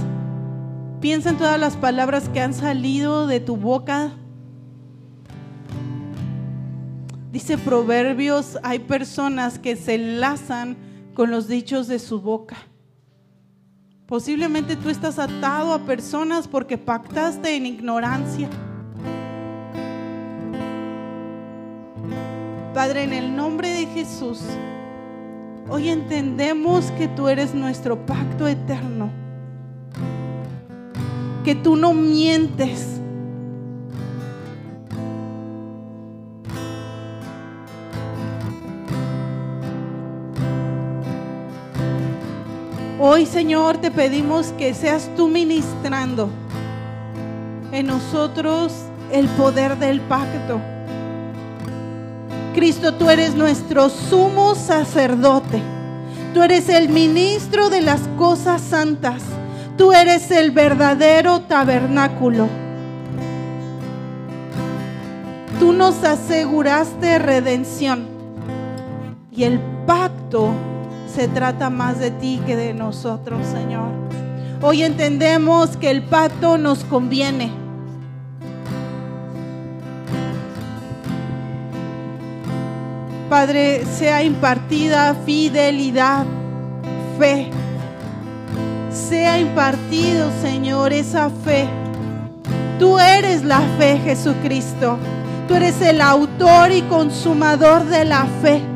piensa en todas las palabras que han salido de tu boca Dice Proverbios, hay personas que se enlazan con los dichos de su boca. Posiblemente tú estás atado a personas porque pactaste en ignorancia. Padre, en el nombre de Jesús, hoy entendemos que tú eres nuestro pacto eterno. que tú no mientes. Hoy, Señor, te pedimos que seas tú ministrando en nosotros el poder del pacto. Cristo, tú eres nuestro sumo sacerdote. Tú eres el ministro de las cosas santas. Tú eres el verdadero tabernáculo. Tú nos aseguraste redención. Y el pacto se trata más de ti que de nosotros, Señor. Hoy entendemos que el pacto nos conviene. Padre, sea impartida fidelidad, fe. Sea impartido, Señor, esa fe. Tú eres la fe, Jesucristo. Tú eres el autor y consumador de la fe.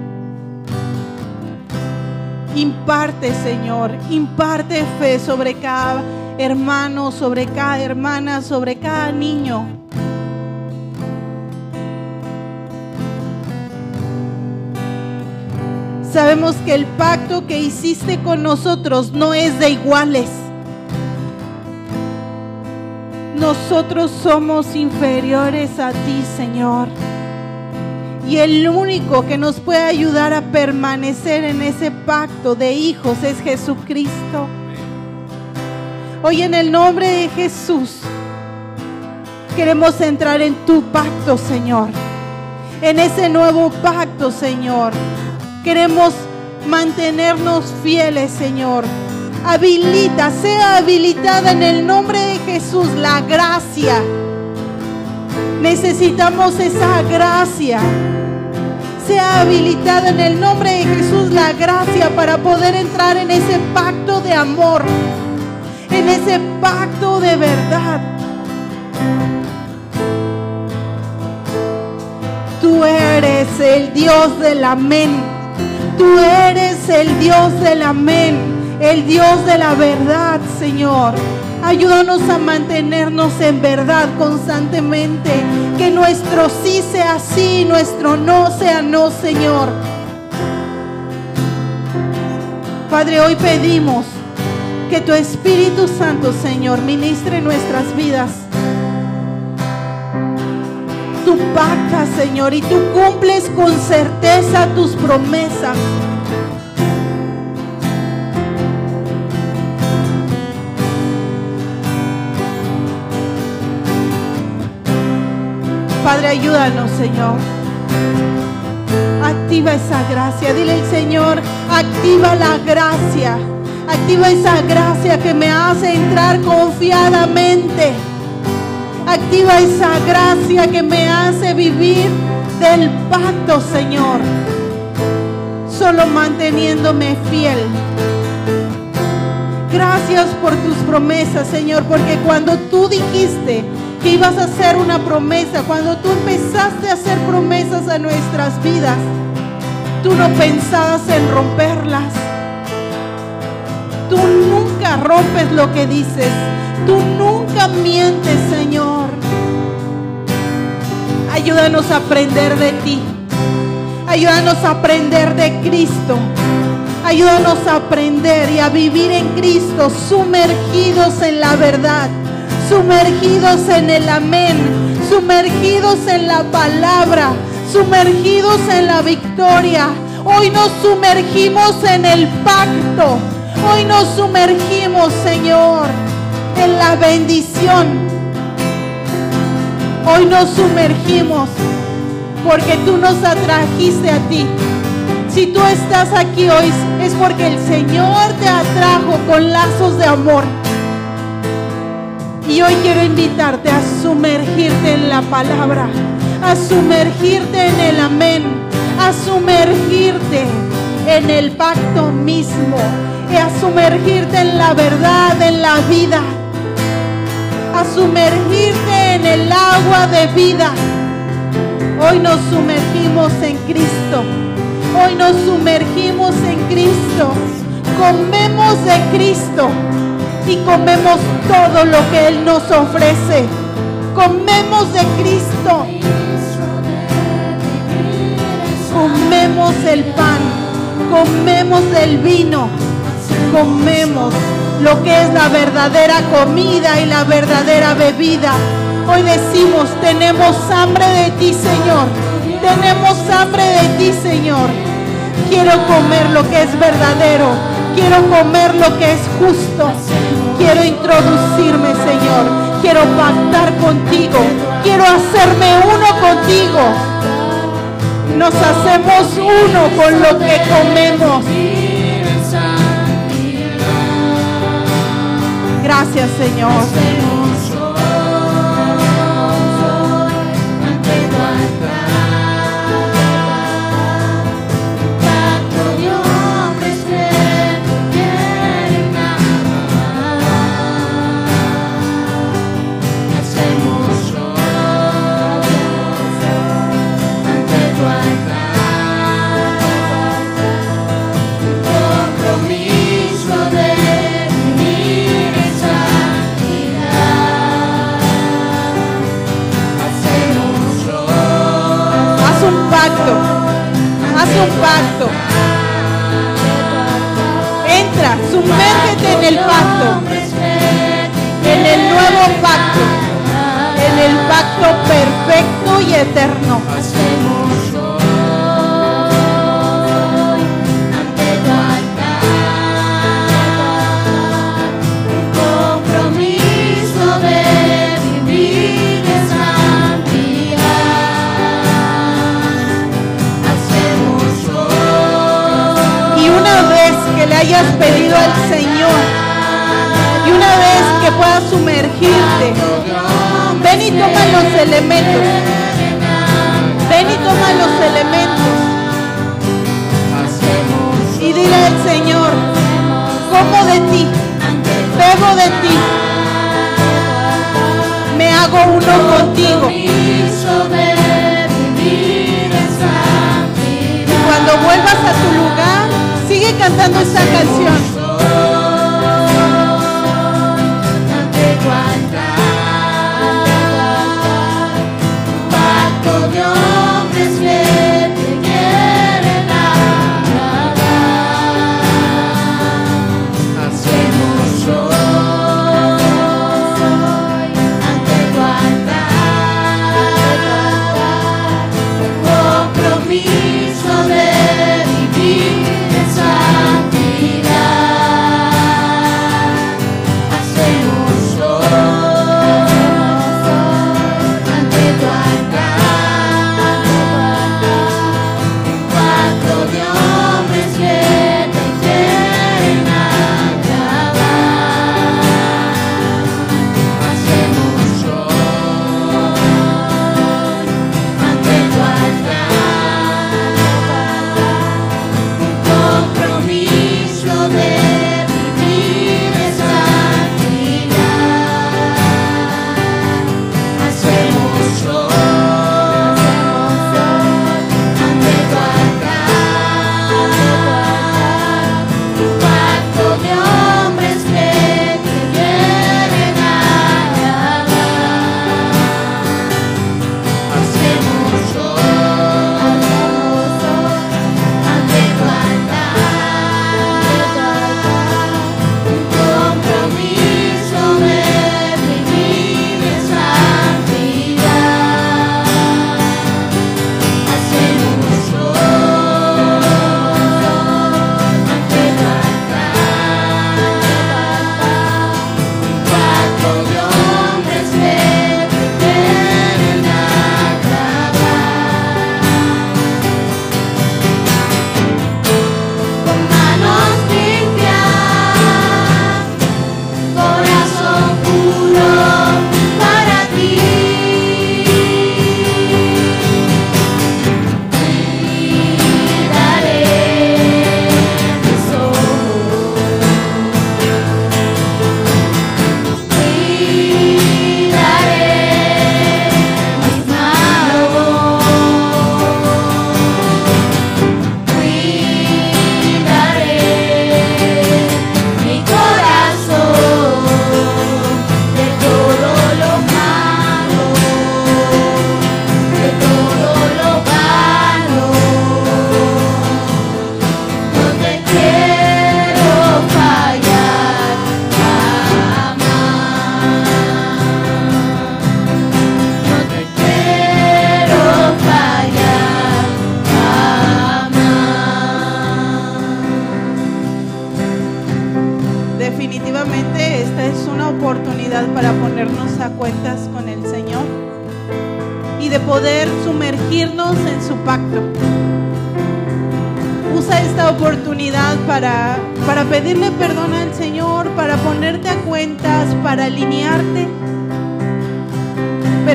Imparte, Señor, imparte fe sobre cada hermano, sobre cada hermana, sobre cada niño. Sabemos que el pacto que hiciste con nosotros no es de iguales. Nosotros somos inferiores a ti, Señor. Y el único que nos puede ayudar a permanecer en ese pacto de hijos es Jesucristo. Hoy en el nombre de Jesús queremos entrar en tu pacto, Señor. En ese nuevo pacto, Señor. Queremos mantenernos fieles, Señor. Habilita, sea habilitada en el nombre de Jesús la gracia. Necesitamos esa gracia sea habilitada en el nombre de Jesús la gracia para poder entrar en ese pacto de amor, en ese pacto de verdad. Tú eres el Dios del amén. Tú eres el Dios del amén, el Dios de la verdad, Señor. Ayúdanos a mantenernos en verdad constantemente. Que nuestro sí sea sí, nuestro no sea no, Señor. Padre, hoy pedimos que tu Espíritu Santo, Señor, ministre nuestras vidas. Tú pactas, Señor, y tú cumples con certeza tus promesas. Padre, ayúdanos, Señor. Activa esa gracia. Dile al Señor, activa la gracia. Activa esa gracia que me hace entrar confiadamente. Activa esa gracia que me hace vivir del pacto, Señor. Solo manteniéndome fiel. Gracias por tus promesas, Señor, porque cuando tú dijiste que ibas a hacer una promesa, cuando tú empezaste a hacer promesas a nuestras vidas, tú no pensabas en romperlas. Tú nunca rompes lo que dices. Tú nunca mientes, Señor. Ayúdanos a aprender de ti. Ayúdanos a aprender de Cristo. Ayúdanos a aprender y a vivir en Cristo, sumergidos en la verdad sumergidos en el amén, sumergidos en la palabra, sumergidos en la victoria. Hoy nos sumergimos en el pacto. Hoy nos sumergimos, Señor, en la bendición. Hoy nos sumergimos porque tú nos atrajiste a ti. Si tú estás aquí hoy es porque el Señor te atrajo con lazos de amor. Y hoy quiero invitarte a sumergirte en la palabra, a sumergirte en el amén, a sumergirte en el pacto mismo, y a sumergirte en la verdad, en la vida, a sumergirte en el agua de vida. Hoy nos sumergimos en Cristo. Hoy nos sumergimos en Cristo. Comemos de Cristo y comemos todo lo que Él nos ofrece. Comemos de Cristo. Comemos el pan, comemos del vino, comemos lo que es la verdadera comida y la verdadera bebida. Hoy decimos, tenemos hambre de ti, Señor. Tenemos hambre de ti, Señor. Quiero comer lo que es verdadero. Quiero comer lo que es justo. Quiero introducirme, Señor. Quiero pactar contigo. Quiero hacerme uno contigo. Nos hacemos uno con lo que comemos. Gracias, Señor.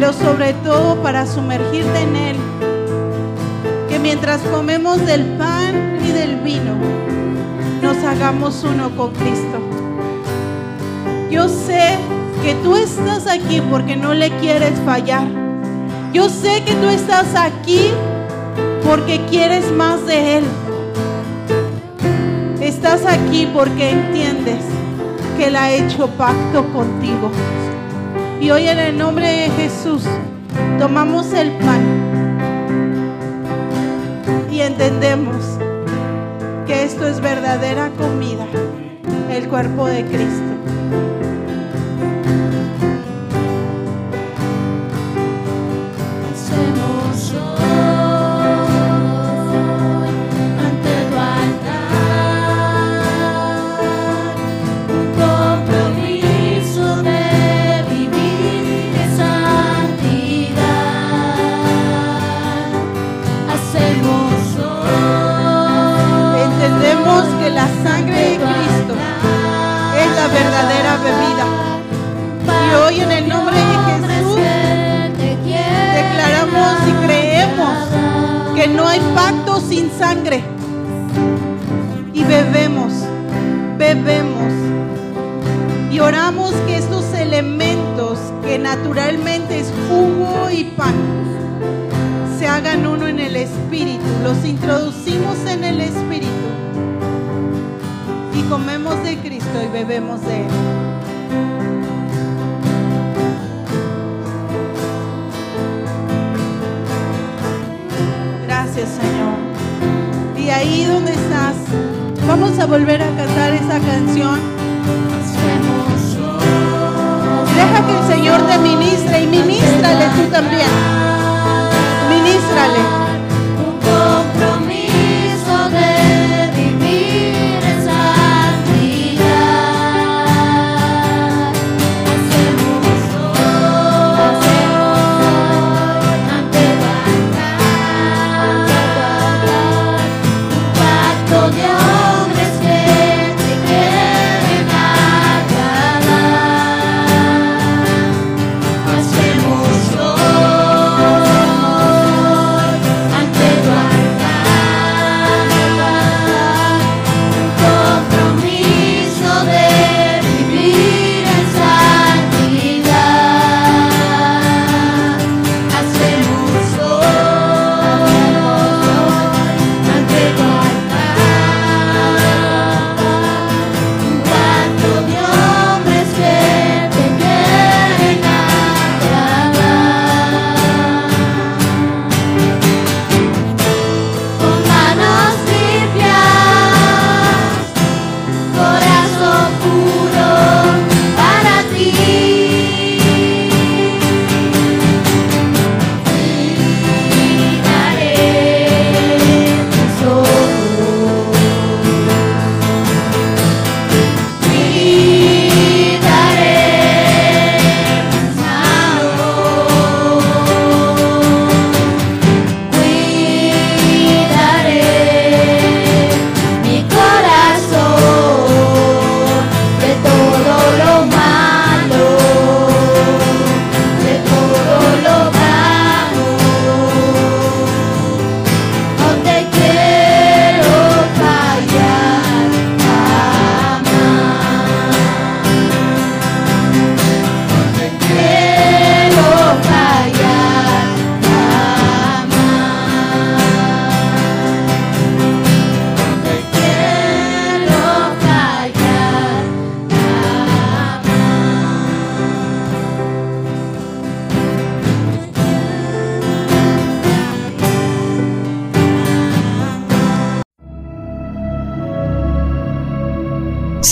pero sobre todo para sumergirte en Él. Que mientras comemos del pan y del vino, nos hagamos uno con Cristo. Yo sé que tú estás aquí porque no le quieres fallar. Yo sé que tú estás aquí porque quieres más de Él. Estás aquí porque entiendes que Él ha hecho pacto contigo. Y hoy en el nombre de Jesús tomamos el pan y entendemos que esto es verdadera comida, el cuerpo de Cristo.